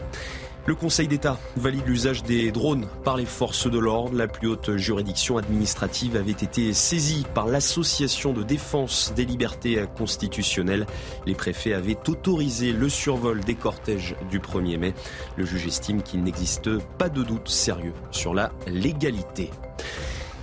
Speaker 9: Le Conseil d'État valide l'usage des drones par les forces de l'ordre. La plus haute juridiction administrative avait été saisie par l'Association de défense des libertés constitutionnelles. Les préfets avaient autorisé le survol des cortèges du 1er mai. Le juge estime qu'il n'existe pas de doute sérieux sur la légalité.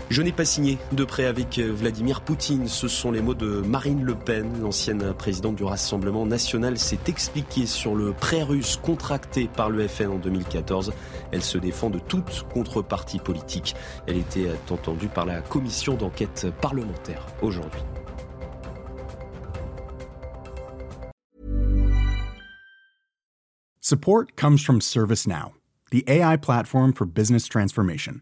Speaker 9: Je n'ai pas signé de prêt avec Vladimir Poutine. Ce sont les mots de Marine Le Pen. L'ancienne présidente du Rassemblement national s'est expliquée sur le prêt russe contracté par le FN en 2014. Elle se défend de toute contrepartie politique. Elle était entendue par la commission d'enquête parlementaire aujourd'hui.
Speaker 10: Support comes from ServiceNow, the AI platform for business transformation.